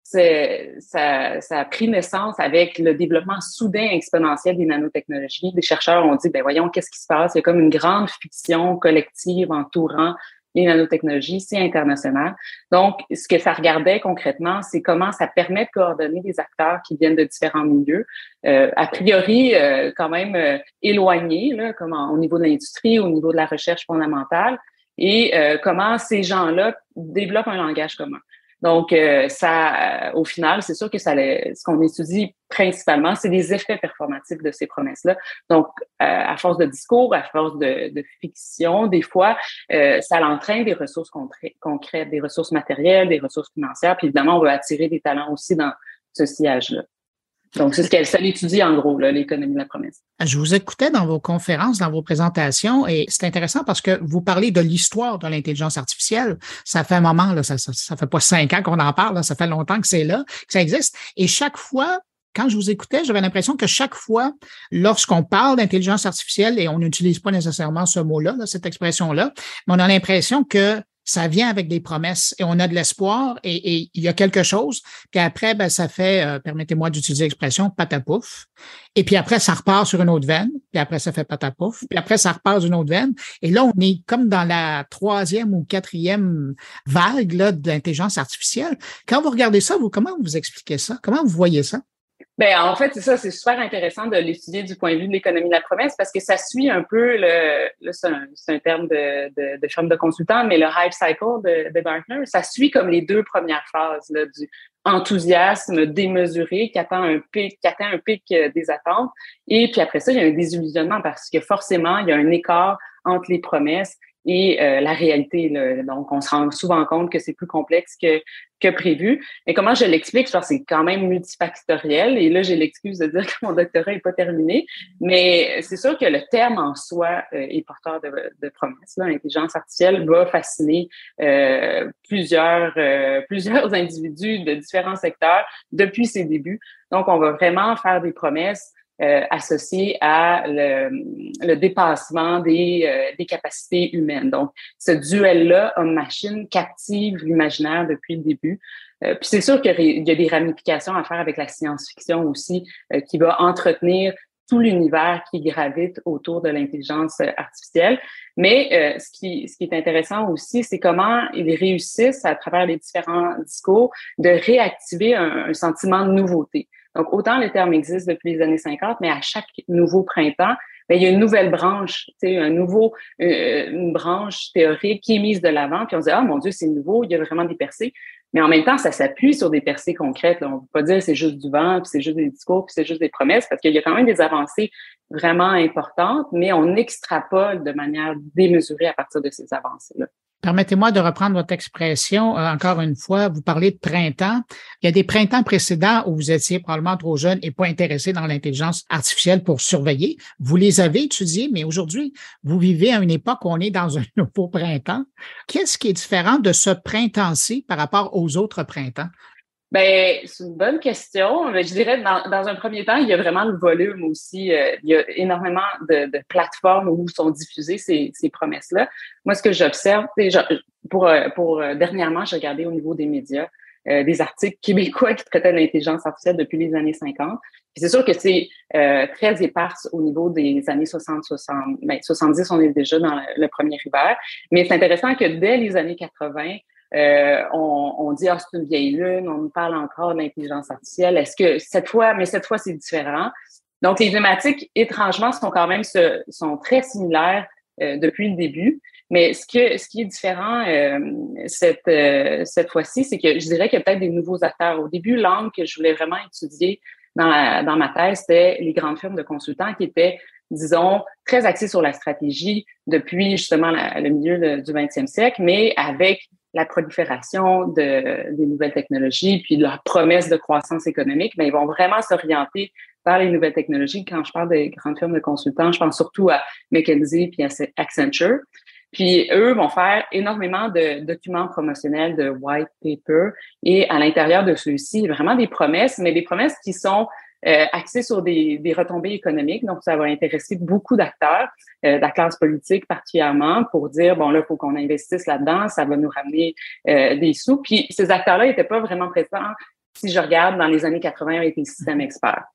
ça, ça, a pris naissance avec le développement soudain exponentiel des nanotechnologies. Des chercheurs ont dit, ben voyons, qu'est-ce qui se passe? Il y a comme une grande fiction collective entourant les nanotechnologies, c'est international. Donc, ce que ça regardait concrètement, c'est comment ça permet de coordonner des acteurs qui viennent de différents milieux, euh, a priori euh, quand même euh, éloignés, là, comme au niveau de l'industrie, au niveau de la recherche fondamentale, et euh, comment ces gens-là développent un langage commun. Donc, euh, ça, euh, au final, c'est sûr que ça, ce qu'on étudie principalement, c'est les effets performatifs de ces promesses-là. Donc, euh, à force de discours, à force de, de fiction, des fois, ça l'entraîne des ressources concrètes, des ressources matérielles, des ressources financières. Puis évidemment, on veut attirer des talents aussi dans ce sillage-là. Donc, c'est ce qu'elle étudie en gros, l'économie de la promesse. Je vous écoutais dans vos conférences, dans vos présentations, et c'est intéressant parce que vous parlez de l'histoire de l'intelligence artificielle. Ça fait un moment, là, ça, ça, fait pas cinq ans qu'on en parle, ça fait longtemps que c'est là, que ça existe. Et chaque fois, quand je vous écoutais, j'avais l'impression que chaque fois, lorsqu'on parle d'intelligence artificielle, et on n'utilise pas nécessairement ce mot-là, cette expression-là, mais on a l'impression que ça vient avec des promesses et on a de l'espoir et, il y a quelque chose. Puis après, ben, ça fait, euh, permettez-moi d'utiliser l'expression, patapouf. Et puis après, ça repart sur une autre veine. Puis après, ça fait patapouf. Puis après, ça repart sur une autre veine. Et là, on est comme dans la troisième ou quatrième vague d'intelligence artificielle. Quand vous regardez ça, vous, comment vous expliquez ça? Comment vous voyez ça? Ben, en fait, c'est ça, c'est super intéressant de l'étudier du point de vue de l'économie de la promesse parce que ça suit un peu le, c'est un, terme de, de, de chambre de consultant, mais le hype cycle de, de Gartner, ça suit comme les deux premières phases là, du enthousiasme démesuré qui atteint un pic, qui atteint un pic euh, des attentes. Et puis après ça, il y a un désillusionnement parce que forcément, il y a un écart entre les promesses et euh, la réalité. Là. Donc, on se rend souvent compte que c'est plus complexe que, que prévu. Et comment je l'explique? C'est quand même multifactoriel. Et là, j'ai l'excuse de dire que mon doctorat n'est pas terminé. Mais c'est sûr que le terme en soi euh, est porteur de, de promesses. L'intelligence artificielle va fasciner euh, plusieurs, plusieurs individus de différents secteurs depuis ses débuts. Donc, on va vraiment faire des promesses euh, associé à le, le dépassement des, euh, des, capacités humaines. Donc, ce duel-là, homme-machine, captive l'imaginaire depuis le début. Euh, puis c'est sûr qu'il y a des ramifications à faire avec la science-fiction aussi, qui va entretenir tout l'univers qui gravite autour de l'intelligence artificielle. Mais ce, qui, ce qui est intéressant aussi, c'est comment ils réussissent, à travers les différents discours, de réactiver un, un sentiment de nouveauté. Donc, autant le terme existe depuis les années 50, mais à chaque nouveau printemps, bien, il y a une nouvelle branche, un nouveau, euh, une branche théorique qui est mise de l'avant. Puis on se dit, ah mon Dieu, c'est nouveau, il y a vraiment des percées. Mais en même temps, ça s'appuie sur des percées concrètes. On ne peut pas dire c'est juste du vent, puis c'est juste des discours, puis c'est juste des promesses, parce qu'il y a quand même des avancées vraiment importantes, mais on extrapole de manière démesurée à partir de ces avancées-là. Permettez-moi de reprendre votre expression euh, encore une fois. Vous parlez de printemps. Il y a des printemps précédents où vous étiez probablement trop jeune et pas intéressé dans l'intelligence artificielle pour surveiller. Vous les avez étudiés, mais aujourd'hui, vous vivez à une époque où on est dans un nouveau printemps. Qu'est-ce qui est différent de ce printemps-ci par rapport aux autres printemps? Ben, c'est une bonne question. Mais je dirais, dans, dans, un premier temps, il y a vraiment le volume aussi. Euh, il y a énormément de, de, plateformes où sont diffusées ces, ces promesses-là. Moi, ce que j'observe, pour, euh, pour euh, dernièrement, j'ai regardé au niveau des médias des articles québécois qui traitaient l'intelligence artificielle depuis les années 50. C'est sûr que c'est très éparse au niveau des années 60, 60, ben, 70, on est déjà dans le premier hiver. Mais c'est intéressant que dès les années 80, euh, on, on, dit ah c'est une vieille lune, on nous parle encore de l'intelligence artificielle. Est-ce que cette fois, mais cette fois c'est différent. Donc les thématiques étrangement sont quand même sont très similaires euh, depuis le début. Mais ce que ce qui est différent euh, cette euh, cette fois-ci, c'est que je dirais qu'il y a peut-être des nouveaux acteurs. Au début, l'angle que je voulais vraiment étudier dans, dans ma thèse, c'était les grandes firmes de consultants qui étaient disons, très axées sur la stratégie depuis justement le milieu du 20e siècle, mais avec la prolifération de, des nouvelles technologies, puis leur promesse de croissance économique, mais ils vont vraiment s'orienter vers les nouvelles technologies. Quand je parle des grandes firmes de consultants, je pense surtout à McKinsey puis à Accenture. Puis eux vont faire énormément de documents promotionnels, de white paper, et à l'intérieur de ceux-ci, vraiment des promesses, mais des promesses qui sont euh, axé sur des, des, retombées économiques. Donc, ça va intéresser beaucoup d'acteurs, euh, de la classe politique particulièrement, pour dire, bon, là, il faut qu'on investisse là-dedans, ça va nous ramener euh, des sous. Puis, ces acteurs-là n'étaient pas vraiment présents, si je regarde, dans les années 80 avec les systèmes experts.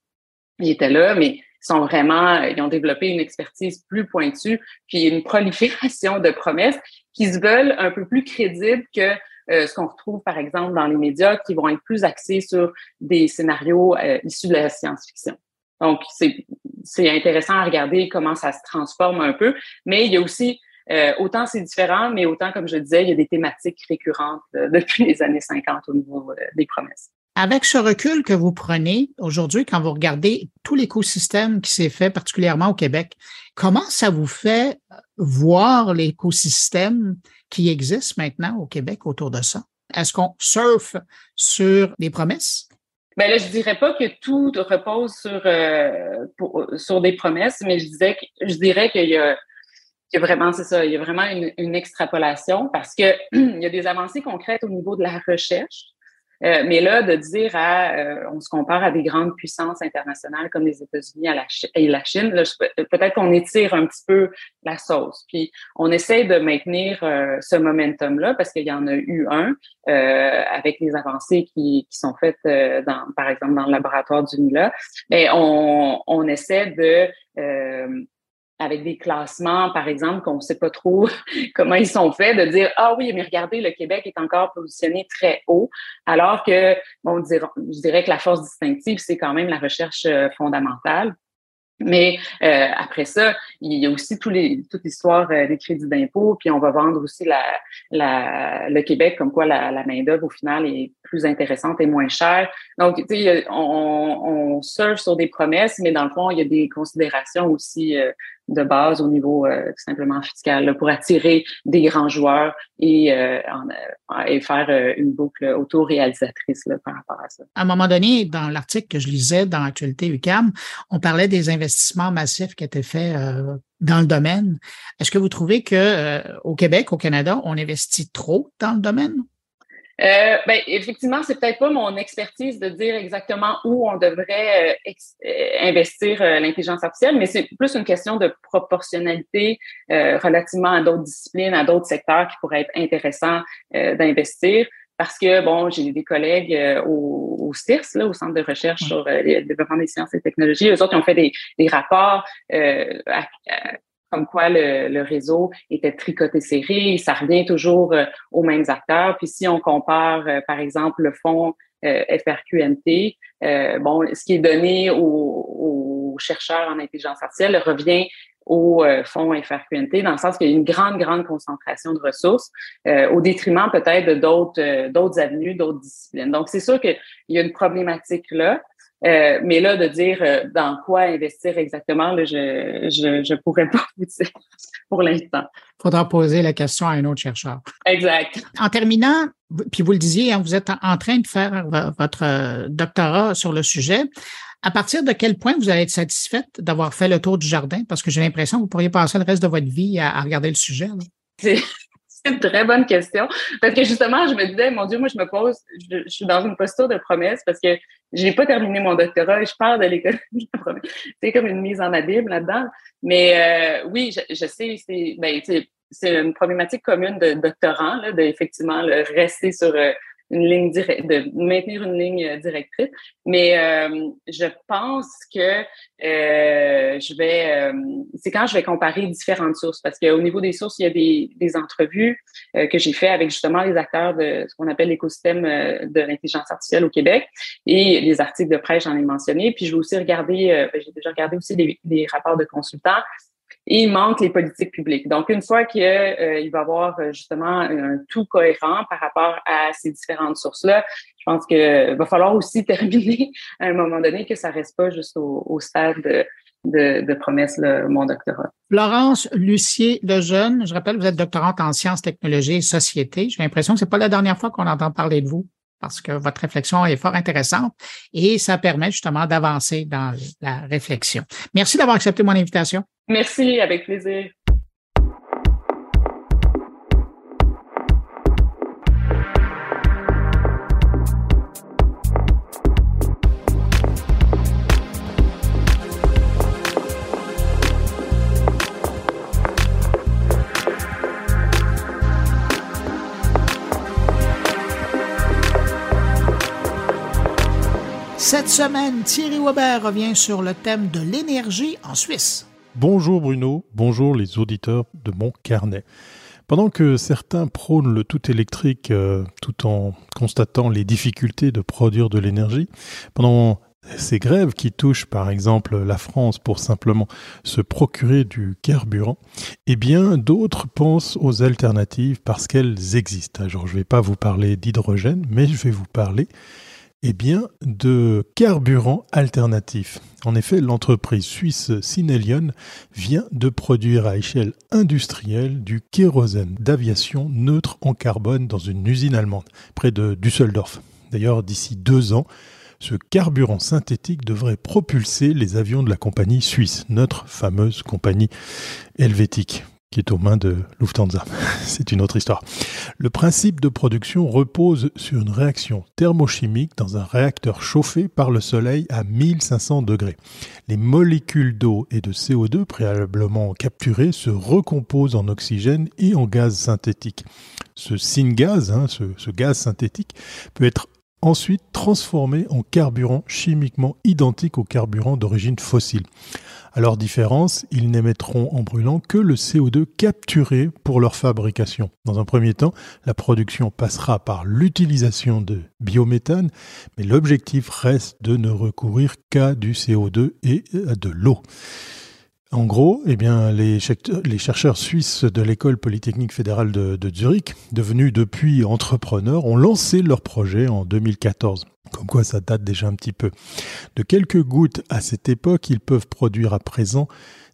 Ils étaient là, mais ils sont vraiment, ils ont développé une expertise plus pointue, puis une prolifération de promesses qui se veulent un peu plus crédibles que euh, ce qu'on retrouve, par exemple, dans les médias qui vont être plus axés sur des scénarios euh, issus de la science-fiction. Donc, c'est intéressant à regarder comment ça se transforme un peu, mais il y a aussi, euh, autant c'est différent, mais autant, comme je disais, il y a des thématiques récurrentes depuis les années 50 au niveau des promesses. Avec ce recul que vous prenez aujourd'hui, quand vous regardez tout l'écosystème qui s'est fait, particulièrement au Québec, comment ça vous fait voir l'écosystème qui existe maintenant au Québec autour de ça? Est-ce qu'on surfe sur des promesses? Ben là, je dirais pas que tout repose sur euh, sur des promesses, mais je disais je dirais qu'il y a, y a vraiment, c'est ça, il y a vraiment une, extrapolation parce que il y a des avancées concrètes au niveau de la recherche. Euh, mais là, de dire à, euh, on se compare à des grandes puissances internationales comme les États-Unis et la Chine, peut-être qu'on étire un petit peu la sauce. Puis on essaie de maintenir euh, ce momentum-là parce qu'il y en a eu un avec les avancées qui, qui sont faites, dans, par exemple, dans le laboratoire du NILA. Mais on, on essaie de avec des classements, par exemple, qu'on ne sait pas trop comment ils sont faits, de dire ah oui, mais regardez, le Québec est encore positionné très haut, alors que bon, je dirais que la force distinctive, c'est quand même la recherche euh, fondamentale. Mais euh, après ça, il y a aussi tous les, toute l'histoire euh, des crédits d'impôt, puis on va vendre aussi la, la, le Québec comme quoi la, la main-d'œuvre au final est plus intéressante et moins chère. Donc, tu sais, on, on surfe sur des promesses, mais dans le fond, il y a des considérations aussi euh, de base au niveau euh, simplement fiscal pour attirer des grands joueurs et, euh, et faire une boucle auto-réalisatrice par rapport à ça. À un moment donné, dans l'article que je lisais dans l'actualité UCAM, on parlait des investissements massifs qui étaient faits dans le domaine. Est-ce que vous trouvez que au Québec, au Canada, on investit trop dans le domaine? Euh, ben, effectivement, c'est peut-être pas mon expertise de dire exactement où on devrait euh, euh, investir l'intelligence artificielle, mais c'est plus une question de proportionnalité relativement à d'autres disciplines, à d'autres secteurs qui pourraient être intéressants d'investir. Parce que, bon, j'ai des collègues au, au CIRS, là, au Centre de recherche sur le développement des sciences et technologies. Eux autres, ils ont fait des, des rapports à, comme quoi le, réseau était tricoté serré, ça revient toujours euh, aux mêmes acteurs. Puis si on compare, euh, par exemple, le fonds euh, FRQNT, bon, ce qui est donné aux, chercheurs en intelligence artificielle revient au fonds FRQNT, dans le sens qu'il y a une grande, grande concentration de ressources, au détriment peut-être d'autres, d'autres avenues, d'autres disciplines. Donc, c'est sûr qu'il y a une problématique là. Euh, mais là, de dire euh, dans quoi investir exactement, là, je ne je, pourrais pas vous dire pour l'instant. Il faudra poser la question à un autre chercheur. Exact. En terminant, puis vous le disiez, hein, vous êtes en train de faire votre euh, doctorat sur le sujet. À partir de quel point vous allez être satisfaite d'avoir fait le tour du jardin? Parce que j'ai l'impression que vous pourriez passer le reste de votre vie à, regarder le sujet. Une très bonne question. Parce que justement, je me disais, mon Dieu, moi, je me pose, je, suis dans une posture de promesse parce que je n'ai pas terminé mon doctorat et je parle de l'économie promesse. C'est comme une mise en abîme là-dedans. Mais euh, oui, je, je sais, c'est ben, une problématique commune de doctorants, là, de rester sur euh, une ligne directe, de maintenir une ligne euh, directrice. Mais euh, je pense que euh, je vais, c'est quand je vais comparer différentes sources, parce qu'au niveau des sources, il y a des, des entrevues que j'ai fait avec justement les acteurs de ce qu'on appelle l'écosystème de l'intelligence artificielle au Québec et les articles de presse, j'en ai mentionné. Puis je vais aussi regarder, ben, j'ai déjà regardé aussi des, des rapports de consultants et il manque les politiques publiques. Donc, une fois qu'il euh, va y avoir euh, justement un tout cohérent par rapport à ces différentes sources-là, je pense qu'il va falloir aussi terminer à un moment donné que ça reste pas juste au, stade de, de, de promesse, mon doctorat. Florence Lucier Lejeune, je rappelle, vous êtes doctorante en sciences, technologies et société. J'ai l'impression que c'est pas la dernière fois qu'on entend parler de vous parce que votre réflexion est fort intéressante et ça permet justement d'avancer dans la réflexion. Merci d'avoir accepté mon invitation. Merci, avec plaisir. Cette semaine, Thierry Weber revient sur le thème de l'énergie en Suisse. Bonjour Bruno, bonjour les auditeurs de mon carnet. Pendant que certains prônent le tout électrique euh, tout en constatant les difficultés de produire de l'énergie, pendant ces grèves qui touchent par exemple la France pour simplement se procurer du carburant, eh bien d'autres pensent aux alternatives parce qu'elles existent. Alors je ne vais pas vous parler d'hydrogène, mais je vais vous parler eh bien, de carburant alternatif. En effet, l'entreprise suisse Sinelion vient de produire à échelle industrielle du kérosène d'aviation neutre en carbone dans une usine allemande, près de Düsseldorf. D'ailleurs, d'ici deux ans, ce carburant synthétique devrait propulser les avions de la compagnie suisse, notre fameuse compagnie helvétique qui est aux mains de Lufthansa. C'est une autre histoire. Le principe de production repose sur une réaction thermochimique dans un réacteur chauffé par le soleil à 1500 degrés. Les molécules d'eau et de CO2 préalablement capturées se recomposent en oxygène et en gaz synthétique. Ce syngaz, hein, ce, ce gaz synthétique, peut être ensuite transformé en carburant chimiquement identique au carburant d'origine fossile. À leur différence, ils n'émettront en brûlant que le CO2 capturé pour leur fabrication. Dans un premier temps, la production passera par l'utilisation de biométhane, mais l'objectif reste de ne recourir qu'à du CO2 et de l'eau. En gros, eh bien, les, chercheurs suisses de l'école polytechnique fédérale de, de Zurich, devenus depuis entrepreneurs, ont lancé leur projet en 2014. Comme quoi ça date déjà un petit peu. De quelques gouttes à cette époque, ils peuvent produire à présent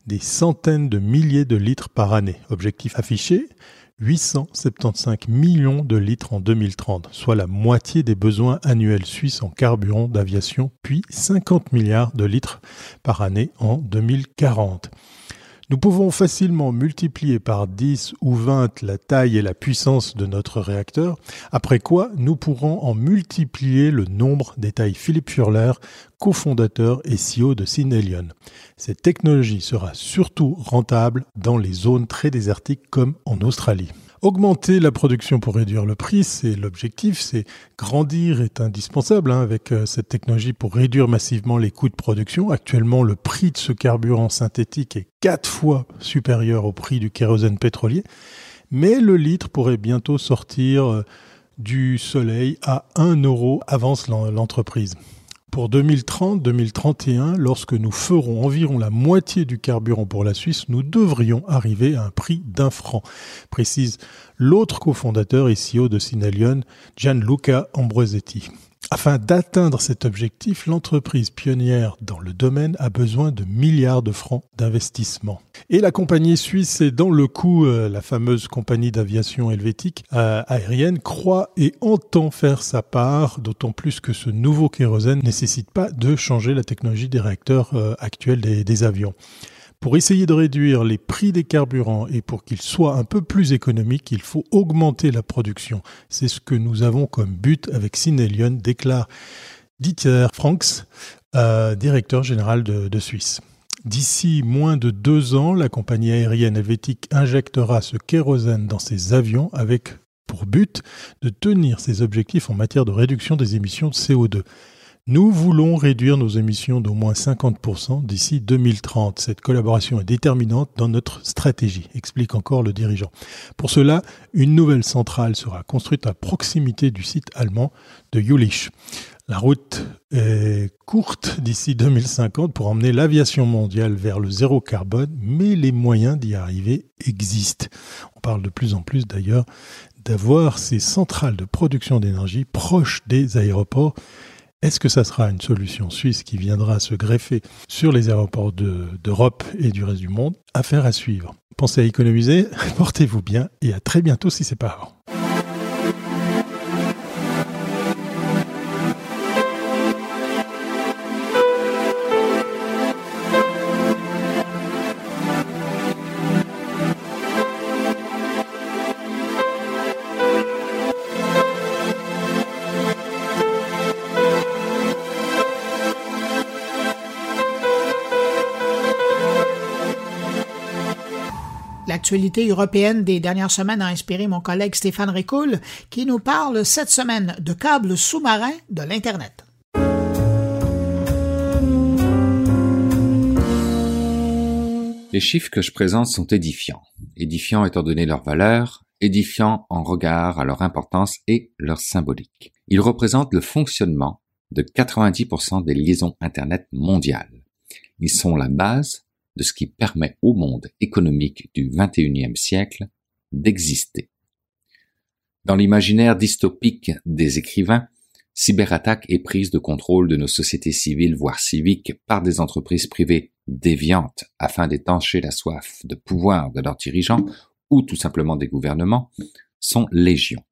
des centaines de milliers de litres par année. Objectif affiché 875 millions de litres en 2030, soit la moitié des besoins annuels suisses en carburant d'aviation, puis 50 milliards de litres par année en 2040. Nous pouvons facilement multiplier par 10 ou 20 la taille et la puissance de notre réacteur, après quoi nous pourrons en multiplier le nombre, détaille Philippe Furler, cofondateur et CEO de Synelion. Cette technologie sera surtout rentable dans les zones très désertiques comme en Australie. Augmenter la production pour réduire le prix, c'est l'objectif, c'est grandir est indispensable hein, avec euh, cette technologie pour réduire massivement les coûts de production. Actuellement, le prix de ce carburant synthétique est quatre fois supérieur au prix du kérosène pétrolier, mais le litre pourrait bientôt sortir euh, du soleil à 1 euro, avance l'entreprise. Pour 2030-2031, lorsque nous ferons environ la moitié du carburant pour la Suisse, nous devrions arriver à un prix d'un franc, précise l'autre cofondateur et CEO de Sinalion, Gianluca Ambrosetti. Afin d'atteindre cet objectif, l'entreprise pionnière dans le domaine a besoin de milliards de francs d'investissement. Et la compagnie suisse est dans le coup, euh, la fameuse compagnie d'aviation helvétique euh, aérienne croit et entend faire sa part, d'autant plus que ce nouveau kérosène ne nécessite pas de changer la technologie des réacteurs euh, actuels des avions. Pour essayer de réduire les prix des carburants et pour qu'ils soient un peu plus économiques, il faut augmenter la production. C'est ce que nous avons comme but avec Synelion, déclare Dieter Franks, euh, directeur général de, Suisse. D'ici moins de deux ans, la compagnie aérienne helvétique injectera ce kérosène dans ses avions avec pour but de tenir ses objectifs en matière de réduction des émissions de CO2. Nous voulons réduire nos émissions d'au moins 50% d'ici 2030. Cette collaboration est déterminante dans notre stratégie, explique encore le dirigeant. Pour cela, une nouvelle centrale sera construite à proximité du site allemand de Jülich. La route est courte d'ici 2050 pour emmener l'aviation mondiale vers le zéro carbone, mais les moyens d'y arriver existent. On parle de plus en plus d'ailleurs d'avoir ces centrales de production d'énergie proches des aéroports est-ce que ça sera une solution suisse qui viendra se greffer sur les aéroports d'Europe et du reste du monde? Affaire à suivre. Pensez à économiser, portez-vous bien et à très bientôt si c'est pas avant. L'actualité européenne des dernières semaines a inspiré mon collègue Stéphane Ricoul, qui nous parle cette semaine de câbles sous-marins de l'Internet. Les chiffres que je présente sont édifiants. Édifiants étant donné leur valeur, édifiants en regard à leur importance et leur symbolique. Ils représentent le fonctionnement de 90% des liaisons Internet mondiales. Ils sont la base de ce qui permet au monde économique du XXIe siècle d'exister. Dans l'imaginaire dystopique des écrivains, cyberattaque et prise de contrôle de nos sociétés civiles voire civiques par des entreprises privées déviantes afin d'étancher la soif de pouvoir de leurs dirigeants ou tout simplement des gouvernements sont légion.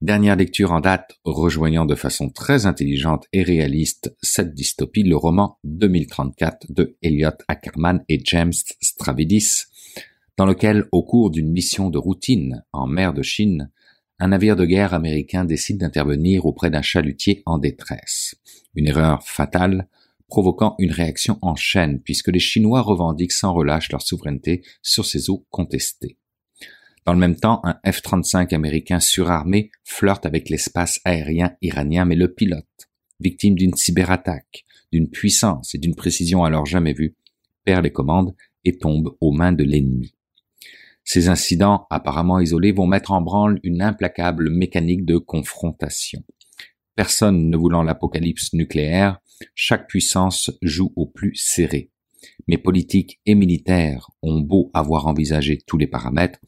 Dernière lecture en date, rejoignant de façon très intelligente et réaliste cette dystopie, le roman 2034 de Elliot Ackerman et James Stravidis, dans lequel, au cours d'une mission de routine en mer de Chine, un navire de guerre américain décide d'intervenir auprès d'un chalutier en détresse. Une erreur fatale, provoquant une réaction en chaîne puisque les Chinois revendiquent sans relâche leur souveraineté sur ces eaux contestées. Dans le même temps, un F-35 américain surarmé flirte avec l'espace aérien iranien, mais le pilote, victime d'une cyberattaque, d'une puissance et d'une précision alors jamais vues, perd les commandes et tombe aux mains de l'ennemi. Ces incidents apparemment isolés vont mettre en branle une implacable mécanique de confrontation. Personne ne voulant l'apocalypse nucléaire, chaque puissance joue au plus serré. Mais politiques et militaires ont beau avoir envisagé tous les paramètres,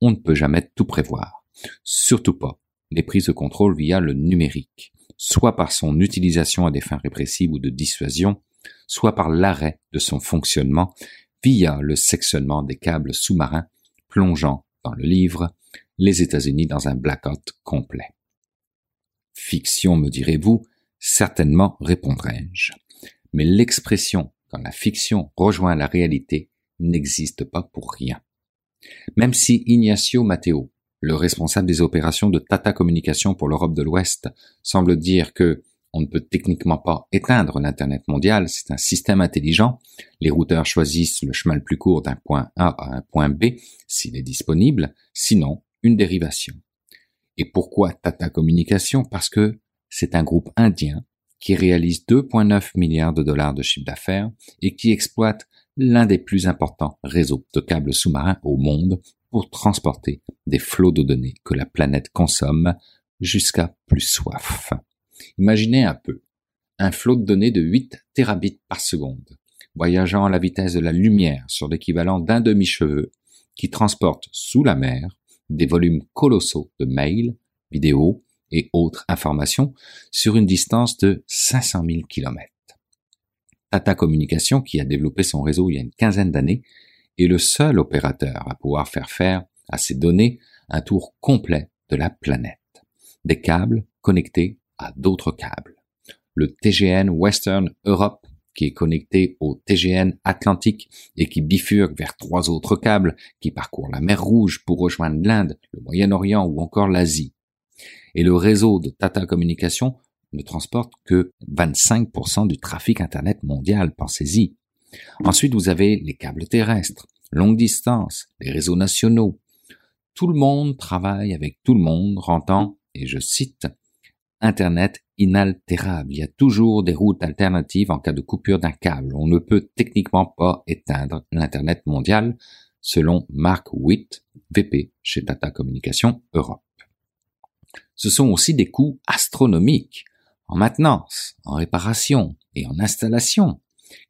on ne peut jamais tout prévoir. Surtout pas les prises de contrôle via le numérique, soit par son utilisation à des fins répressives ou de dissuasion, soit par l'arrêt de son fonctionnement via le sectionnement des câbles sous-marins, plongeant dans le livre les États-Unis dans un blackout complet. Fiction, me direz-vous, certainement répondrai-je. Mais l'expression quand la fiction rejoint la réalité n'existe pas pour rien. Même si Ignacio Matteo, le responsable des opérations de Tata Communication pour l'Europe de l'Ouest, semble dire que on ne peut techniquement pas éteindre l'Internet mondial, c'est un système intelligent. Les routeurs choisissent le chemin le plus court d'un point A à un point B s'il est disponible, sinon une dérivation. Et pourquoi Tata Communication Parce que c'est un groupe indien qui réalise 2,9 milliards de dollars de chiffre d'affaires et qui exploite l'un des plus importants réseaux de câbles sous-marins au monde pour transporter des flots de données que la planète consomme jusqu'à plus soif. Imaginez un peu un flot de données de 8 terabits par seconde, voyageant à la vitesse de la lumière sur l'équivalent d'un demi-cheveu, qui transporte sous la mer des volumes colossaux de mails, vidéos et autres informations sur une distance de 500 000 km. Tata Communication, qui a développé son réseau il y a une quinzaine d'années, est le seul opérateur à pouvoir faire faire à ces données un tour complet de la planète. Des câbles connectés à d'autres câbles. Le TGN Western Europe qui est connecté au TGN Atlantique et qui bifurque vers trois autres câbles qui parcourent la mer Rouge pour rejoindre l'Inde, le Moyen-Orient ou encore l'Asie. Et le réseau de Tata Communication ne transporte que 25% du trafic Internet mondial, pensez-y. Ensuite, vous avez les câbles terrestres, longue distance, les réseaux nationaux. Tout le monde travaille avec tout le monde, rendant, et je cite, Internet inaltérable. Il y a toujours des routes alternatives en cas de coupure d'un câble. On ne peut techniquement pas éteindre l'Internet mondial, selon Mark Witt, VP chez Tata Communication Europe. Ce sont aussi des coûts astronomiques en maintenance, en réparation et en installation,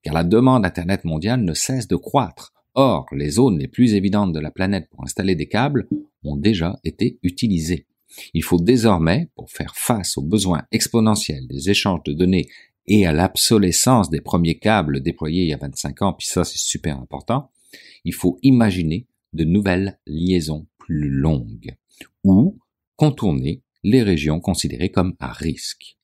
car la demande Internet mondiale ne cesse de croître. Or, les zones les plus évidentes de la planète pour installer des câbles ont déjà été utilisées. Il faut désormais, pour faire face aux besoins exponentiels des échanges de données et à l'obsolescence des premiers câbles déployés il y a 25 ans, puis ça c'est super important, il faut imaginer de nouvelles liaisons plus longues ou contourner les régions considérées comme à risque.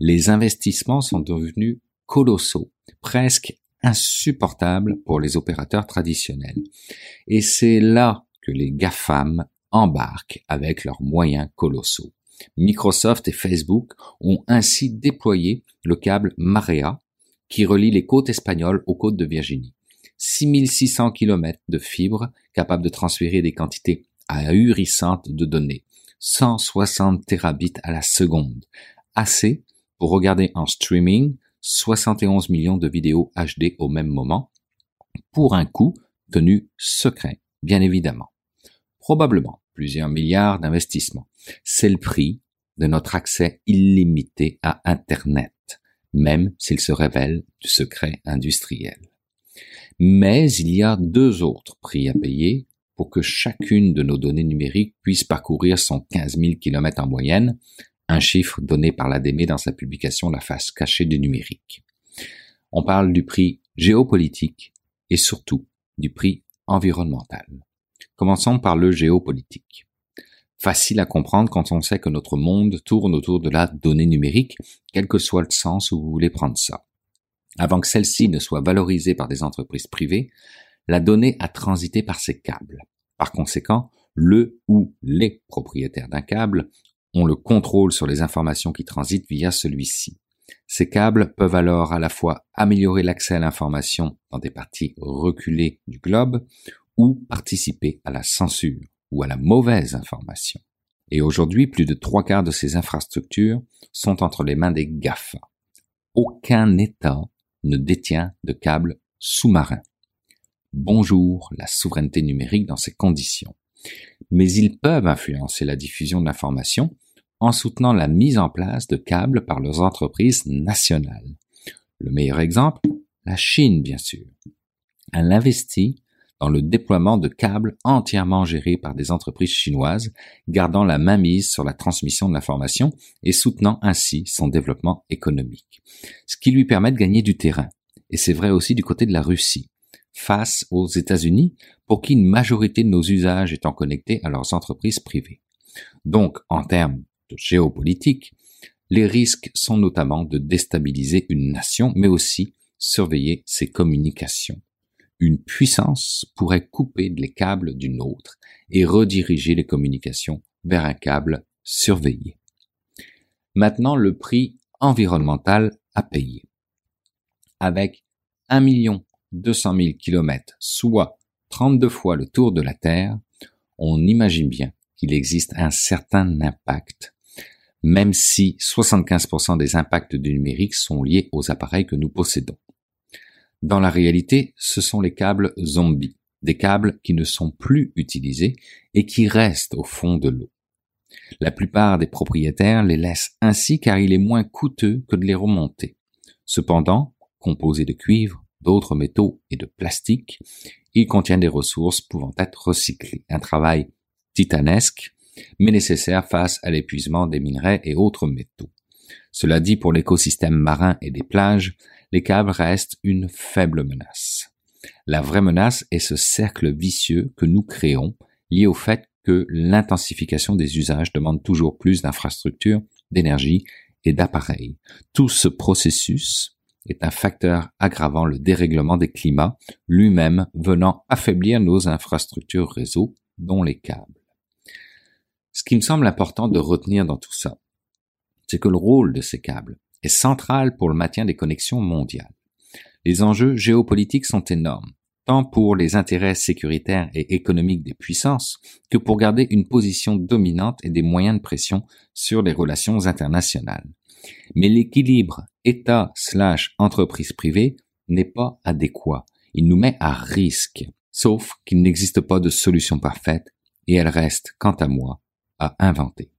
Les investissements sont devenus colossaux, presque insupportables pour les opérateurs traditionnels. Et c'est là que les GAFAM embarquent avec leurs moyens colossaux. Microsoft et Facebook ont ainsi déployé le câble Marea qui relie les côtes espagnoles aux côtes de Virginie. 6600 km de fibres capables de transférer des quantités ahurissantes de données. 160 terabits à la seconde. Assez pour regarder en streaming 71 millions de vidéos HD au même moment, pour un coût tenu secret, bien évidemment. Probablement plusieurs milliards d'investissements. C'est le prix de notre accès illimité à Internet, même s'il se révèle du secret industriel. Mais il y a deux autres prix à payer pour que chacune de nos données numériques puisse parcourir son 15 000 km en moyenne, un chiffre donné par l'ADME dans sa publication La face cachée du numérique. On parle du prix géopolitique et surtout du prix environnemental. Commençons par le géopolitique. Facile à comprendre quand on sait que notre monde tourne autour de la donnée numérique, quel que soit le sens où vous voulez prendre ça. Avant que celle-ci ne soit valorisée par des entreprises privées, la donnée a transité par ces câbles. Par conséquent, le ou les propriétaires d'un câble ont le contrôle sur les informations qui transitent via celui-ci. Ces câbles peuvent alors à la fois améliorer l'accès à l'information dans des parties reculées du globe ou participer à la censure ou à la mauvaise information. Et aujourd'hui, plus de trois quarts de ces infrastructures sont entre les mains des GAFA. Aucun État ne détient de câbles sous-marins. Bonjour la souveraineté numérique dans ces conditions. Mais ils peuvent influencer la diffusion de l'information en soutenant la mise en place de câbles par leurs entreprises nationales. Le meilleur exemple, la Chine bien sûr. Elle investit dans le déploiement de câbles entièrement gérés par des entreprises chinoises, gardant la mainmise sur la transmission de l'information et soutenant ainsi son développement économique. Ce qui lui permet de gagner du terrain. Et c'est vrai aussi du côté de la Russie. face aux États-Unis, pour qui une majorité de nos usages étant connectés à leurs entreprises privées. Donc, en termes géopolitique, les risques sont notamment de déstabiliser une nation, mais aussi surveiller ses communications. Une puissance pourrait couper les câbles d'une autre et rediriger les communications vers un câble surveillé. Maintenant, le prix environnemental à payer. Avec 1 200 000 kilomètres, soit 32 fois le tour de la Terre, on imagine bien qu'il existe un certain impact, même si 75% des impacts du numérique sont liés aux appareils que nous possédons. Dans la réalité, ce sont les câbles zombies, des câbles qui ne sont plus utilisés et qui restent au fond de l'eau. La plupart des propriétaires les laissent ainsi car il est moins coûteux que de les remonter. Cependant, composés de cuivre, d'autres métaux et de plastique, ils contiennent des ressources pouvant être recyclées. Un travail titanesque, mais nécessaire face à l'épuisement des minerais et autres métaux. Cela dit, pour l'écosystème marin et des plages, les câbles restent une faible menace. La vraie menace est ce cercle vicieux que nous créons, lié au fait que l'intensification des usages demande toujours plus d'infrastructures, d'énergie et d'appareils. Tout ce processus est un facteur aggravant le dérèglement des climats, lui-même venant affaiblir nos infrastructures réseau, dont les câbles. Ce qui me semble important de retenir dans tout ça, c'est que le rôle de ces câbles est central pour le maintien des connexions mondiales. Les enjeux géopolitiques sont énormes, tant pour les intérêts sécuritaires et économiques des puissances que pour garder une position dominante et des moyens de pression sur les relations internationales. Mais l'équilibre État slash entreprise privée n'est pas adéquat. Il nous met à risque. Sauf qu'il n'existe pas de solution parfaite et elle reste, quant à moi, à inventer.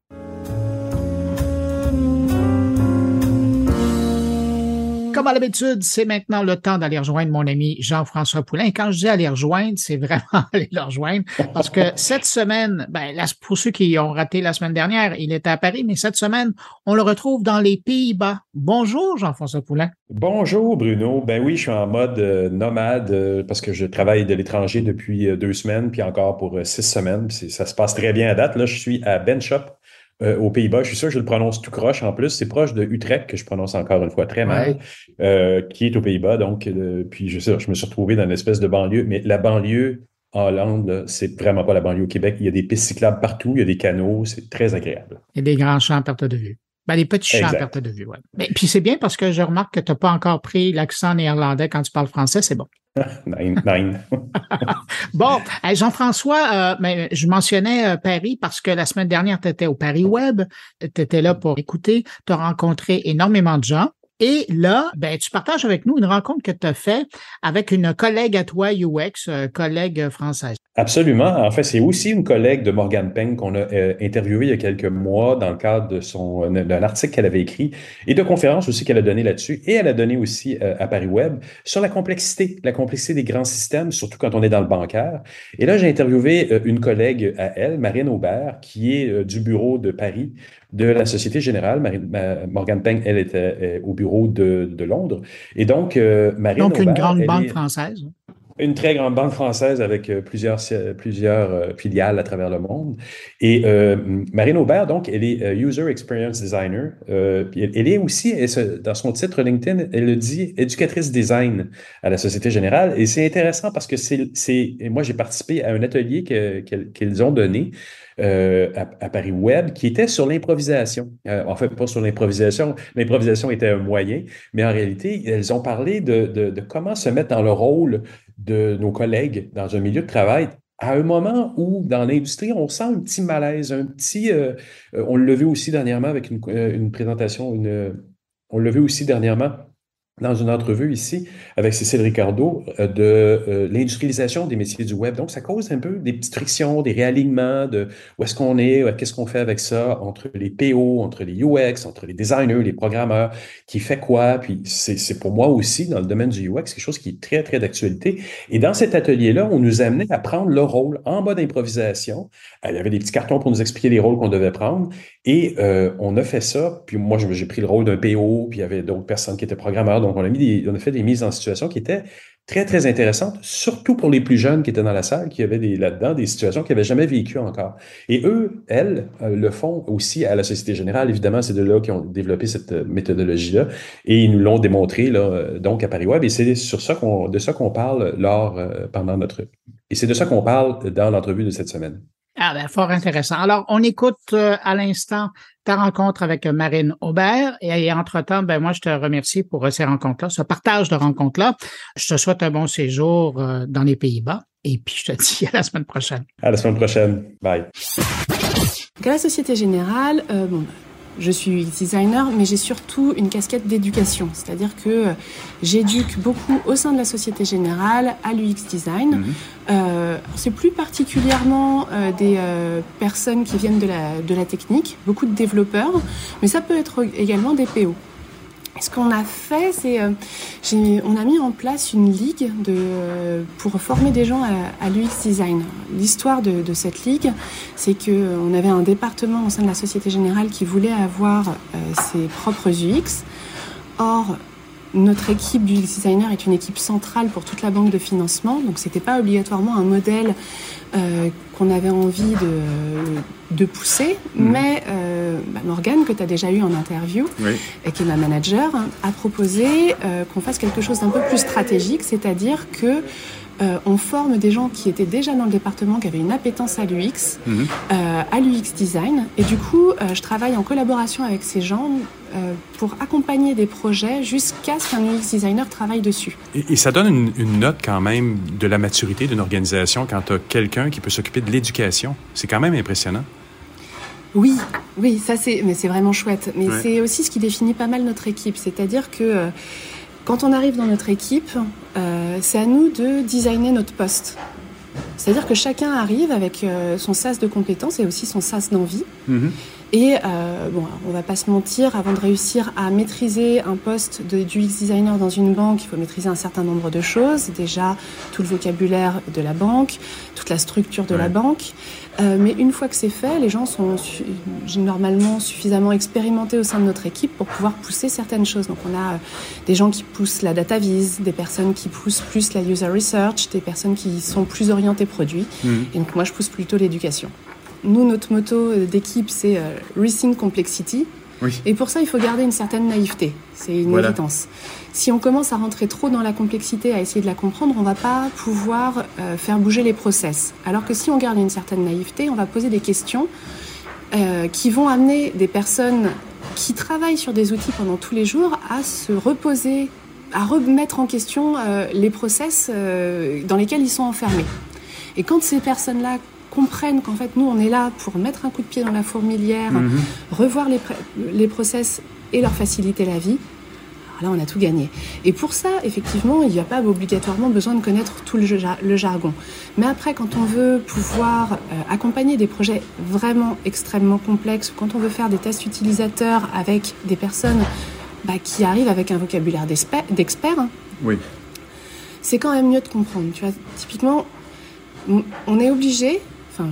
Comme à l'habitude, c'est maintenant le temps d'aller rejoindre mon ami Jean-François Poulain. quand je dis aller rejoindre, c'est vraiment aller le rejoindre parce que cette semaine, ben, pour ceux qui ont raté la semaine dernière, il était à Paris, mais cette semaine, on le retrouve dans les Pays-Bas. Bonjour, Jean-François Poulain. Bonjour, Bruno. Ben oui, je suis en mode euh, nomade euh, parce que je travaille de l'étranger depuis euh, deux semaines, puis encore pour six semaines. Ça se passe très bien à date. Là, je suis à Benchop euh, aux Pays-Bas. Je suis sûr que je le prononce tout croche en plus. C'est proche de Utrecht, que je prononce encore une fois très mal, euh, qui est aux Pays-Bas. Donc, euh, puis je, sais, je me suis retrouvé dans une espèce de banlieue, mais la banlieue en Hollande, c'est vraiment pas la banlieue au Québec. Il y a des pistes cyclables partout, il y a des canaux, c'est très agréable. Et des grands champs à perte de vue. Ben, des petits champs à perte de vue, ouais. Mais, puis c'est bien parce que je remarque que tu n'as pas encore pris l'accent néerlandais quand tu parles français, c'est bon. nine, nine. bon, Jean-François, euh, je mentionnais euh, Paris parce que la semaine dernière, tu étais au Paris Web, tu étais là pour écouter, tu as rencontré énormément de gens. Et là, ben, tu partages avec nous une rencontre que tu as faite avec une collègue à toi, UX, euh, collègue française. Absolument. En fait, c'est aussi une collègue de Morgan Peng qu'on a euh, interviewée il y a quelques mois dans le cadre son d'un article qu'elle avait écrit et de conférences aussi qu'elle a donné là-dessus. Et elle a donné aussi euh, à Paris Web sur la complexité, la complexité des grands systèmes, surtout quand on est dans le bancaire. Et là, j'ai interviewé euh, une collègue à elle, Marine Aubert, qui est du bureau de Paris de la Société Générale. Morgan Peng, elle était au bureau de, de Londres. Et donc, Marine Donc, une grande banque française. Une très grande banque française avec euh, plusieurs, plusieurs euh, filiales à travers le monde. Et euh, Marine Aubert, donc, elle est User Experience Designer. elle, est aussi, dans son titre LinkedIn, elle le dit éducatrice design à la Société Générale. Et c'est intéressant parce que c'est, moi, j'ai participé à un atelier qu'ils ont donné à, Paris Web qui était sur l'improvisation. en fait, pas sur l'improvisation. L'improvisation était un moyen, mais en réalité, elles ont parlé de, de, comment se mettre dans le rôle de nos collègues dans un milieu de travail à un moment où, dans l'industrie, on sent un petit malaise, un petit... Euh, euh, on l'a vu aussi dernièrement avec une, euh, une présentation, une, on l'a vu aussi dernièrement dans une entrevue ici avec Cécile Ricardo euh, de euh, l'industrialisation des métiers du web. Donc, ça cause un peu des petites frictions, des réalignements de où est-ce qu'on est, qu'est-ce qu'on fait avec ça entre les PO, entre les UX, entre les designers, les programmeurs, qui fait quoi. Puis, c'est pour moi aussi, dans le domaine du UX, quelque chose qui est très, très d'actualité. Et dans cet atelier-là, on nous amenait à prendre le rôle en mode improvisation. Il y avait des petits cartons pour nous expliquer les rôles qu'on devait prendre. Et euh, on a fait ça. Puis moi, j'ai pris le rôle d'un PO, puis il y avait d'autres personnes qui étaient programmeurs donc, on a, fait des mises en situation qui étaient très, très intéressante, surtout pour les plus jeunes qui étaient dans la salle, qui avaient là-dedans des situations qu'ils n'avaient jamais vécues encore. Et eux, elles, euh, le font aussi à la Société Générale. Évidemment, c'est de là qu'ils ont développé cette euh, méthodologie-là. Et ils nous l'ont démontré, euh, donc, à Paris Web. Et c'est de ça qu'on parle lors, pendant notre, et c'est de ça qu'on parle dans l'entrevue de cette semaine. Ah ben, fort intéressant. Alors, on écoute à l'instant ta rencontre avec Marine Aubert. Et, entre-temps, ben moi, je te remercie pour ces rencontres-là, ce partage de rencontres-là. Je te souhaite un bon séjour euh, dans les Pays-Bas. Et puis, je te dis à la semaine prochaine. À la semaine prochaine. Bye. À la Société Générale, euh, bon, je suis UX designer, mais j'ai surtout une casquette d'éducation. C'est-à-dire que euh, j'éduque beaucoup au sein de la Société Générale à l'UX design. Mhm. Euh, c'est plus particulièrement euh, des personnes qui viennent de la, de la technique, beaucoup de développeurs, mais ça peut être également des PO. Ce qu'on a fait, c'est euh, on a mis en place une ligue de, pour former des gens à, l'UX design. L'histoire de, cette ligue, c'est que on avait un département au sein de la Société Générale qui voulait avoir euh, ses propres UX. Or, notre équipe du designer est une équipe centrale pour toute la banque de financement, donc c'était pas obligatoirement un modèle euh, qu'on avait envie de pousser. Mhm. Mais euh, bah, Morgane, que tu as déjà eu en interview, et qui est ma manager, a proposé euh, qu'on fasse quelque chose d'un peu plus stratégique, c'est-à-dire que euh, on forme des gens qui étaient déjà dans le département, qui avaient une appétence à l'UX, mhm. euh, à l'UX design. Et du coup, je travaille en collaboration avec ces gens pour accompagner des projets jusqu'à ce qu'un UX designer travaille dessus. Et, ça donne une, note quand même de la maturité d'une organisation quand tu as quelqu'un qui peut s'occuper de l'éducation. C'est quand même impressionnant. Oui, oui, ça c'est, mais c'est vraiment chouette. Mais c'est aussi ce qui définit pas mal notre équipe, c'est-à-dire que quand on arrive dans notre équipe, euh, c'est à nous de designer notre poste. C'est-à-dire que chacun arrive avec euh, son sas de compétences et aussi son sas d'envie. Mhm. Et euh, bon, on va pas se mentir, avant de réussir à maîtriser un poste de, du UX designer dans une banque, il faut maîtriser un certain nombre de choses. Déjà, tout le vocabulaire de la banque, toute la structure de la banque. Euh, mais une fois que c'est fait, les gens sont normalement suffisamment expérimentés au sein de notre équipe pour pouvoir pousser certaines choses. Donc on a euh, des gens qui poussent la data vise, des personnes qui poussent plus la user research, des personnes qui sont plus orientées produits. Mhm. Et donc moi, je pousse plutôt l'éducation. Nous, notre motto d'équipe, c'est euh, Rethink Complexity. Et pour ça, il faut garder une certaine naïveté. C'est une évidence. Si on commence à rentrer trop dans la complexité, à essayer de la comprendre, on va pas pouvoir euh, faire bouger les process. Alors que si on garde une certaine naïveté, on va poser des questions euh, qui vont amener des personnes qui travaillent sur des outils pendant tous les jours à se reposer, à remettre en question les process dans lesquels ils sont enfermés. Et quand ces personnes-là comprennent qu'en fait, nous, on est là pour mettre un coup de pied dans la fourmilière, mhm. revoir les, les process et leur faciliter la vie. Alors là, on a tout gagné. Et pour ça, effectivement, il n'y a pas obligatoirement besoin de connaître tout le, le jargon. Mais après, quand on veut pouvoir euh, accompagner des projets vraiment extrêmement complexes, quand on veut faire des tests utilisateurs avec des personnes bah, qui arrivent avec un vocabulaire d'experts, hein, oui. c'est quand même mieux de comprendre. Tu vois, typiquement, on est obligé Enfin,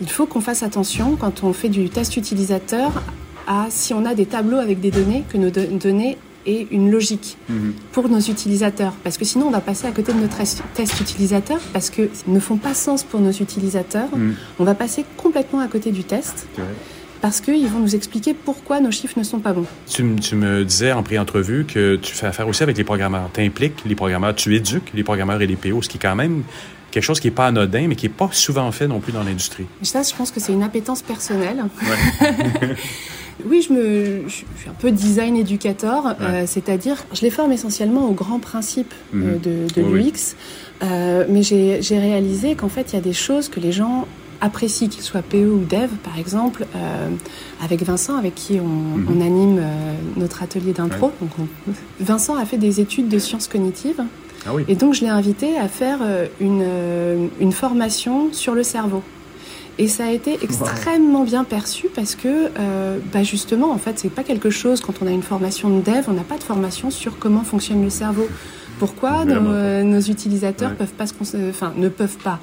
il faut qu'on fasse attention quand on fait du test utilisateur à si on a des tableaux avec des données, que nos données aient une logique mhm. pour nos utilisateurs. Parce que sinon, on va passer à côté de nos tests utilisateurs parce qu'ils ne font pas sens pour nos utilisateurs. Mhm. On va passer complètement à côté du test. Parce qu'ils vont nous expliquer pourquoi nos chiffres ne sont pas bons. Tu, me disais en pré-entrevue que tu fais affaire aussi avec les programmeurs. Tu impliques les programmeurs, tu éduques les programmeurs et les PO, ce qui est quand même quelque chose qui n'est pas anodin, mais qui n'est pas souvent fait non plus dans l'industrie. Ça, je pense que c'est une appétence personnelle. oui, je, me, je suis un peu design éducateur, euh, c'est-à-dire je les forme essentiellement aux grands principes euh, mhm. de, de l'UX, euh, mais j'ai réalisé qu'en fait, il y a des choses que les gens apprécient, qu'ils soient PE ou dev, par exemple, avec Vincent, avec qui on, mhm. on anime notre atelier d'impro. Vincent a fait des études de sciences cognitives. Ah et donc, je l'ai invité à faire euh, une, euh, une, formation sur le cerveau. Et ça a été extrêmement bien perçu parce que, euh, bah justement, en fait, c'est pas quelque chose, quand on a une formation de dev, on n'a pas de formation sur comment fonctionne le cerveau. Pourquoi nos, utilisateurs peuvent pas se enfin, ne peuvent pas.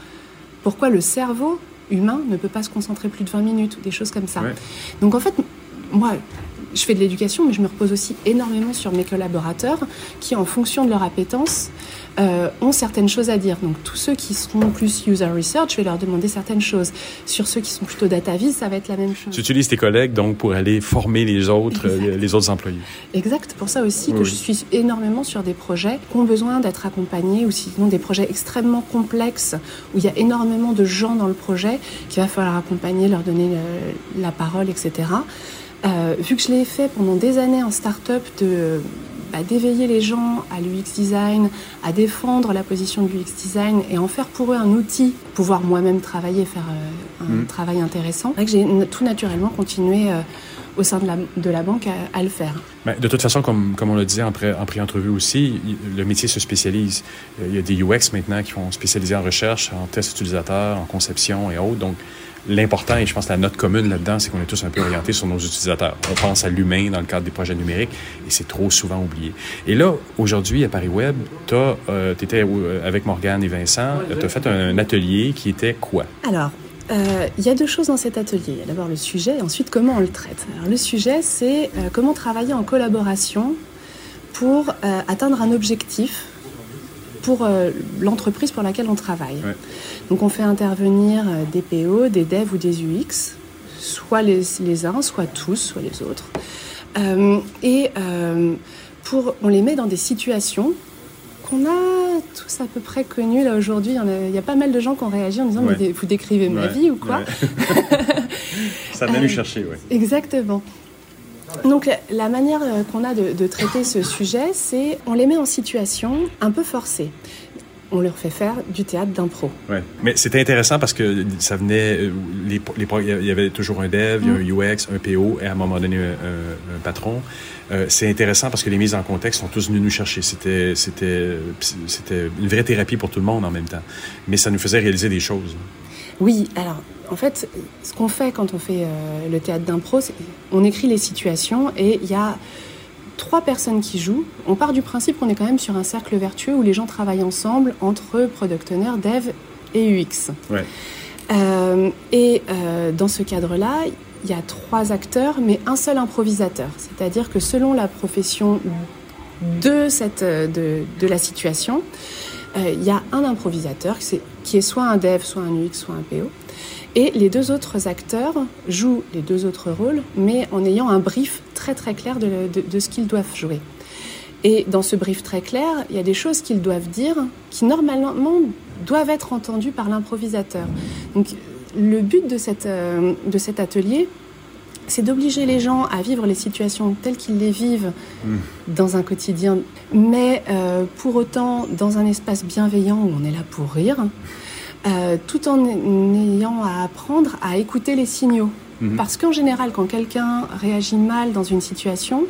Pourquoi le cerveau humain ne peut pas se concentrer plus de 20 minutes ou des choses comme ça. Donc, en fait, moi, je fais de l'éducation, mais je me repose aussi énormément sur mes collaborateurs qui, en fonction de leur appétence, euh, ont certaines choses à dire. Donc tous ceux qui seront plus user research, je vais leur demander certaines choses. Sur ceux qui sont plutôt data vis, ça va être la même chose. Tu utilises tes collègues donc pour aller former les autres, euh, les autres employés. Exact. Pour ça aussi que je suis énormément sur des projets qui ont besoin d'être accompagnés ou sinon des projets extrêmement complexes où il y a énormément de gens dans le projet qu'il va falloir accompagner, leur donner la parole, etc. Euh, vu que je l'ai fait pendant des années en start-up de à d'éveiller les gens à l'UX design, à défendre la position de l'UX design et en faire pour eux un outil, pouvoir moi-même travailler, faire euh, un mm. travail intéressant. Que j'ai tout naturellement continué euh, au sein de la, de la banque à, le faire. Mais de toute façon, comme, comme on le disait en, pré, en pré-entrevue aussi, le métier se spécialise. Il y a des UX maintenant qui vont spécialiser en recherche, en test utilisateur, en conception et autres. Donc, L'important, et je pense que la note commune là-dedans, c'est qu'on est tous un peu orientés sur nos utilisateurs. On pense à l'humain dans le cadre des projets numériques et c'est trop souvent oublié. Et là, aujourd'hui, à Paris Web, tu euh, étais euh, avec Morgane et Vincent, tu as fait un, atelier qui était quoi? Alors, euh, il y a deux choses dans cet atelier. D'abord le sujet et ensuite comment on le traite. Alors, le sujet, c'est comment travailler en collaboration pour atteindre un objectif pour euh, l'entreprise pour laquelle on travaille. Donc on fait intervenir euh, des PO, des devs ou des UX, soit les, les uns, soit tous, soit les autres. Euh, et pour, on les met dans des situations qu'on a tous à peu près connues là aujourd'hui. Il, y a pas mal de gens qui ont réagi en disant mais vous décrivez ma vie ou quoi Ça vient nous chercher, oui. Exactement. Donc la manière euh, qu'on a de, traiter ce sujet, c'est on les met en situation un peu forcée on leur fait faire du théâtre d'impro. Ouais. Mais c'était intéressant parce que ça venait, euh, les, il y avait toujours un dev, un mm. UX, un PO et à un moment donné un, patron. Euh, c'est intéressant parce que les mises en contexte sont tous venues nous chercher. C'était, c'était, c'était une vraie thérapie pour tout le monde en même temps. Mais ça nous faisait réaliser des choses. Oui, alors en fait, ce qu'on fait quand on fait euh, le théâtre d'impro, c'est on écrit les situations et il y a trois personnes qui jouent. On part du principe qu'on est quand même sur un cercle vertueux où les gens travaillent ensemble entre product owner, dev et UX. Euh, et euh, dans ce cadre-là, il y a trois acteurs, mais un seul improvisateur. C'est-à-dire que selon la profession de, cette, de, de la situation, il y a un improvisateur qui est soit un dev, soit un UX, soit un PO. Et les deux autres acteurs jouent les deux autres rôles, mais en ayant un brief très très clair de, ce qu'ils doivent jouer. Et dans ce brief très clair, il y a des choses qu'ils doivent dire qui normalement doivent être entendues par l'improvisateur. Donc le but de, cette, euh, de cet atelier, c'est d'obliger les gens à vivre les situations telles qu'ils les vivent mmh. dans un quotidien, mais euh, pour autant dans un espace bienveillant où on est là pour rire. Euh, tout en ayant à apprendre à écouter les signaux. Mhm. Parce qu'en général, quand quelqu'un réagit mal dans une situation,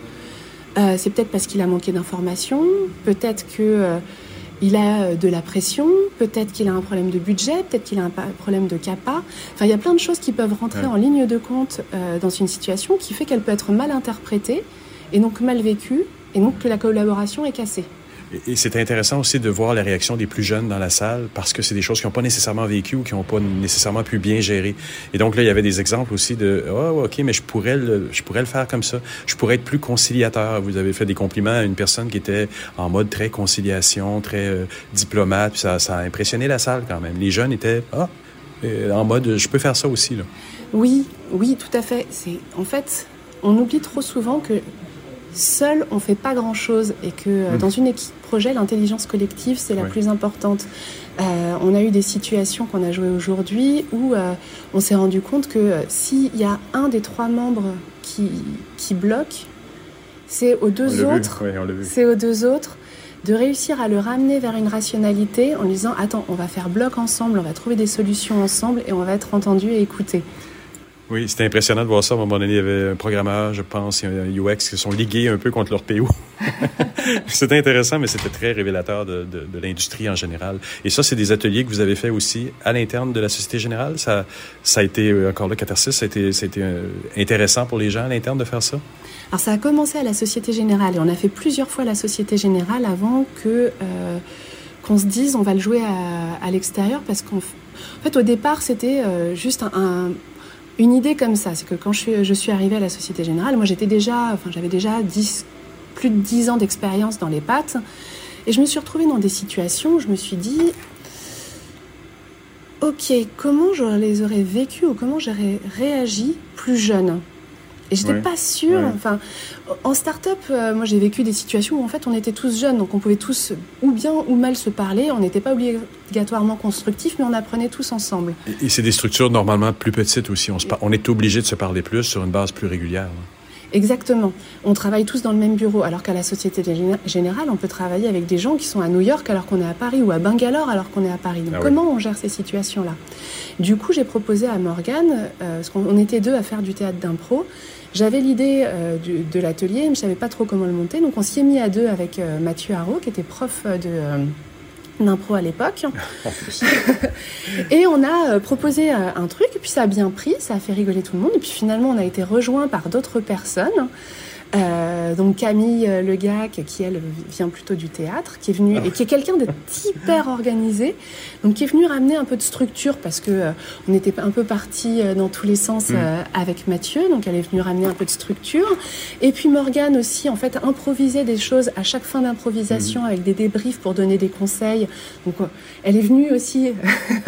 euh, c'est peut-être parce qu'il a manqué d'informations, peut-être qu'il euh, a de la pression, peut-être qu'il a un problème de budget, peut-être qu'il a un problème de CAPA. Enfin, il y a plein de choses qui peuvent rentrer en ligne de compte dans une situation qui fait qu'elle peut être mal interprétée et donc mal vécue et donc que la collaboration est cassée. Et c'était intéressant aussi de voir la réaction des plus jeunes dans la salle parce que c'est des choses qu'ils n'ont pas nécessairement vécues ou qui n'ont pas nécessairement pu bien gérer. Et donc là, il y avait des exemples aussi de oh, OK, mais je pourrais le, je pourrais le faire comme ça. Je pourrais être plus conciliateur. Vous avez fait des compliments à une personne qui était en mode très conciliation, très euh, diplomate. Puis ça, a impressionné la salle quand même. Les jeunes étaient ah, euh, en mode je peux faire ça aussi. Là. Oui, oui, tout à fait. C'est en fait, on oublie trop souvent que seul, on fait pas grand-chose et que euh, mmh. dans une équipe projet, l'intelligence collective, c'est la plus importante. Euh, on a eu des situations qu'on a jouées aujourd'hui où euh, on s'est rendu compte que s'il y a un des trois membres qui, qui bloque, c'est aux deux autres, c'est aux deux autres de réussir à le ramener vers une rationalité en lui disant attends, on va faire bloc ensemble, on va trouver des solutions ensemble et on va être entendu et écouté. Oui, c'était impressionnant de voir ça. À un moment donné, il y avait un programmeur, je pense, et un UX qui sont ligués un peu contre leur PO. c'était intéressant, mais c'était très révélateur de, de, de l'industrie en général. Et ça, c'est des ateliers que vous avez fait aussi à l'interne de la Société Générale. Ça, ça a été, euh, encore le catharsis, ça a été, ça a été euh, intéressant pour les gens à l'interne de faire ça? Alors, ça a commencé à la Société Générale et on a fait plusieurs fois la Société Générale avant que... Euh, qu'on se dise on va le jouer à, à l'extérieur parce qu'en fait au départ c'était euh, juste un, une idée comme ça. C'est que quand je suis, arrivée à la Société Générale, moi j'étais déjà, enfin j'avais déjà 10, plus de 10 ans d'expérience dans les pattes. Et je me suis retrouvée dans des situations où je me suis dit, ok, comment je les aurais vécues ou comment j'aurais réagi plus jeune? Et j'étais n'étais pas sûre. Enfin, en start-up, euh, moi j'ai vécu des situations où en fait on était tous jeunes, donc on pouvait tous ou bien ou mal se parler. On n'était pas obligatoirement constructif, mais on apprenait tous ensemble. Et, c'est des structures normalement plus petites aussi. On, on est obligé de se parler plus sur une base plus régulière. Exactement. On travaille tous dans le même bureau, alors qu'à la Société Générale, on peut travailler avec des gens qui sont à New York alors qu'on est à Paris ou à Bangalore alors qu'on est à Paris. Donc ah comment on gère ces situations-là? Du coup, j'ai proposé à Morgane, euh, parce qu'on était deux à faire du théâtre d'impro, j'avais l'idée euh, de l'atelier, mais je ne savais pas trop comment le monter, donc on s'y est mis à deux avec euh, Mathieu Haro, qui était prof de d'impro à l'époque. et on a euh, proposé euh, un truc, et puis ça a bien pris, ça a fait rigoler tout le monde. Et puis finalement, on a été rejoint par d'autres personnes. Euh, donc Camille euh, Legac, qui elle vient plutôt du théâtre, qui est venue et qui est quelqu'un de hyper organisé, donc qui est venu ramener un peu de structure parce que euh, on était un peu parti dans tous les sens mm. avec Mathieu, donc elle est venue ramener un peu de structure. Et puis Morgane aussi, en fait, improvisait des choses à chaque fin d'improvisation mm. avec des débriefs pour donner des conseils. Donc elle est venue aussi.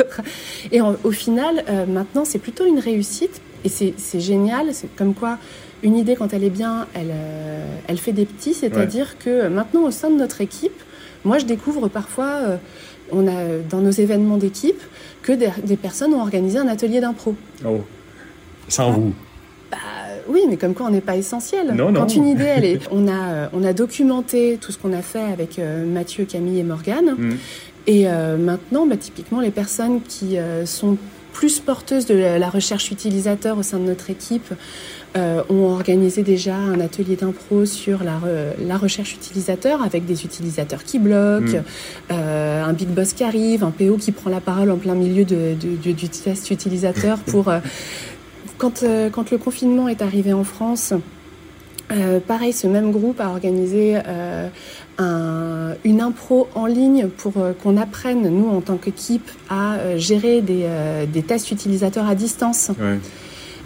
et au final, maintenant, c'est plutôt une réussite et c'est génial. C'est comme quoi une idée, quand elle est bien, elle, euh, elle fait des petits. C'est-à-dire que maintenant, au sein de notre équipe, moi, je découvre parfois, euh, on a dans nos événements d'équipe, que des, personnes ont organisé un atelier d'impro. Oh, sans vous bah, oui, mais comme quoi on n'est pas essentiel. Non, Quand une idée, elle est, on a, euh, on a documenté tout ce qu'on a fait avec Mathieu, Camille et Morgane. Mm. Et maintenant, bah, typiquement, les personnes qui sont plus porteuses de la recherche utilisateur au sein de notre équipe euh, ont organisé déjà un atelier d'impro sur la, la, recherche utilisateur avec des utilisateurs qui bloquent, mm. euh, un big boss qui arrive, un PO qui prend la parole en plein milieu de, du test utilisateur pour... Euh, quand, quand le confinement est arrivé en France, euh, pareil, ce même groupe a organisé euh, un, une impro en ligne pour qu'on apprenne, nous, en tant qu'équipe, à gérer des, des, tests utilisateurs à distance.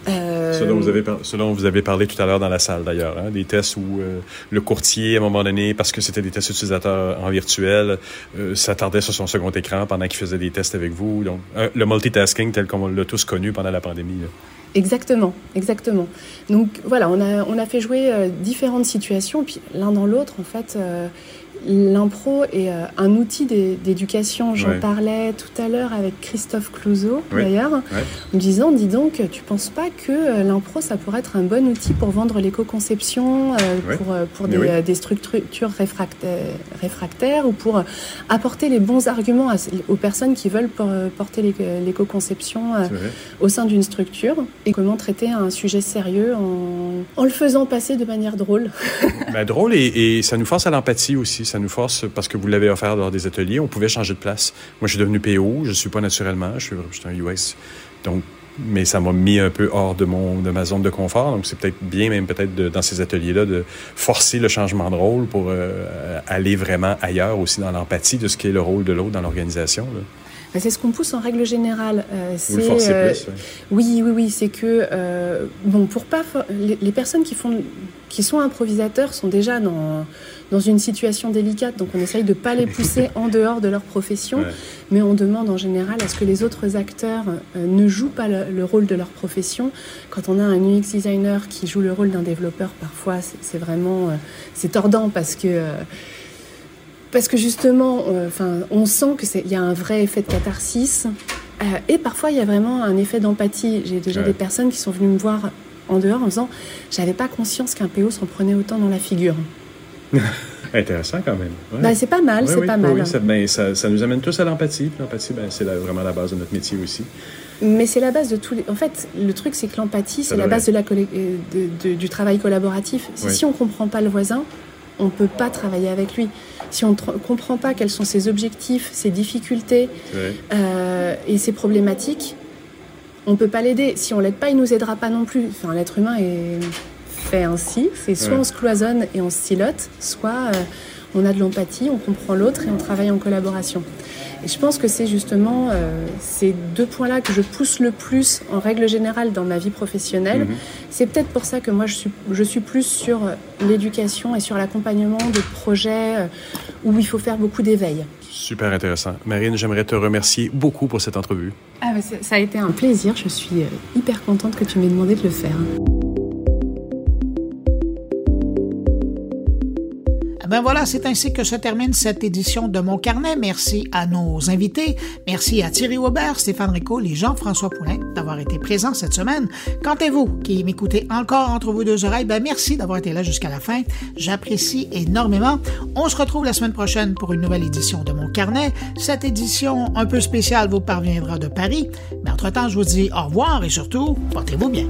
Euh... Ce, dont vous avez ce dont vous avez parlé tout à l'heure dans la salle d'ailleurs, hein, des tests où euh, le courtier, à un moment donné, parce que c'était des tests utilisateurs en virtuel, euh, s'attardait sur son second écran pendant qu'il faisait des tests avec vous. Donc, le multitasking tel qu'on l'a tous connu pendant la pandémie. Exactement, exactement. Donc voilà, on a, on a fait jouer euh, différentes situations, puis l'un dans l'autre, en fait, euh, l'impro est euh, un outil d'éducation. J'en parlais tout à l'heure avec Christophe Clouseau, d'ailleurs, en me disant, dis donc, tu penses pas que euh, l'impro, ça pourrait être un bon outil pour vendre l'éco-conception, euh, pour, pour des, des, structures réfractaires, ou pour apporter les bons arguments aux personnes qui veulent porter l'éco-conception au sein d'une structure, et comment traiter un sujet sérieux en, en le faisant passer de manière drôle. ben, drôle, et, et ça nous force à l'empathie aussi ça nous force, parce que vous l'avez offert lors des ateliers, on pouvait changer de place. Moi, je suis devenu PO, je ne suis pas naturellement, je suis, un US. Donc, mais ça m'a mis un peu hors de mon de ma zone de confort. Donc c'est peut-être bien même peut-être dans ces ateliers-là de forcer le changement de rôle pour euh, aller vraiment ailleurs aussi dans l'empathie de ce qui est le rôle de l'autre dans l'organisation. Ben, c'est ce qu'on pousse en règle générale. Euh, le forcez euh, plus. Oui, oui, oui. C'est que bon pour pas les, les, personnes qui font qui sont improvisateurs sont déjà dans dans une situation délicate, donc on essaye de ne pas les pousser en dehors de leur profession, mais on demande en général à ce que les autres acteurs euh, ne jouent pas le, rôle de leur profession. Quand on a un UX designer qui joue le rôle d'un développeur, parfois c'est vraiment euh, c'est tordant parce que euh, parce que justement, enfin, on sent qu'il y a un vrai effet de catharsis. et parfois, il y a vraiment un effet d'empathie. J'ai déjà des personnes qui sont venues me voir en dehors en disant J'avais pas conscience qu'un PO s'en prenait autant dans la figure. Intéressant quand même. Ben, c'est pas mal, c'est pas mal. Ben, ça, ça, nous amène tous à l'empathie. L'empathie, ben, c'est vraiment la base de notre métier aussi. Mais c'est la base de tous les. En fait, le truc, c'est que l'empathie, c'est la base de la euh, de, du travail collaboratif. Si on ne comprend pas le voisin, on ne peut pas travailler avec lui. Si on ne comprend pas quels sont ses objectifs, ses difficultés euh, et ses problématiques, on ne peut pas l'aider. Si on l'aide pas, il nous aidera pas non plus. Enfin, l'être humain est fait ainsi. C'est soit on se cloisonne et on se stylote, soit on a de l'empathie, on comprend l'autre et on travaille en collaboration. Et je pense que c'est justement euh, ces deux points-là que je pousse le plus en règle générale dans ma vie professionnelle. Mhm. C'est peut-être pour ça que moi je suis, je suis plus sur l'éducation et sur l'accompagnement de projets euh, où il faut faire beaucoup d'éveil. Super intéressant. Marine, j'aimerais te remercier beaucoup pour cette entrevue. Ah, ça a été un plaisir. Je suis euh, hyper contente que tu m'aies demandé de le faire. Ben voilà, c'est ainsi que se termine cette édition de Mon Carnet. Merci à nos invités. Merci à Thierry Aubert, Stéphane Rico et Jean-François Poulain d'avoir été présents cette semaine. Quant à vous, qui m'écoutez encore entre vos deux oreilles, ben merci d'avoir été là jusqu'à la fin. J'apprécie énormément. On se retrouve la semaine prochaine pour une nouvelle édition de Mon Carnet. Cette édition un peu spéciale vous parviendra de Paris. Mais entre-temps, je vous dis au revoir et surtout, portez-vous bien.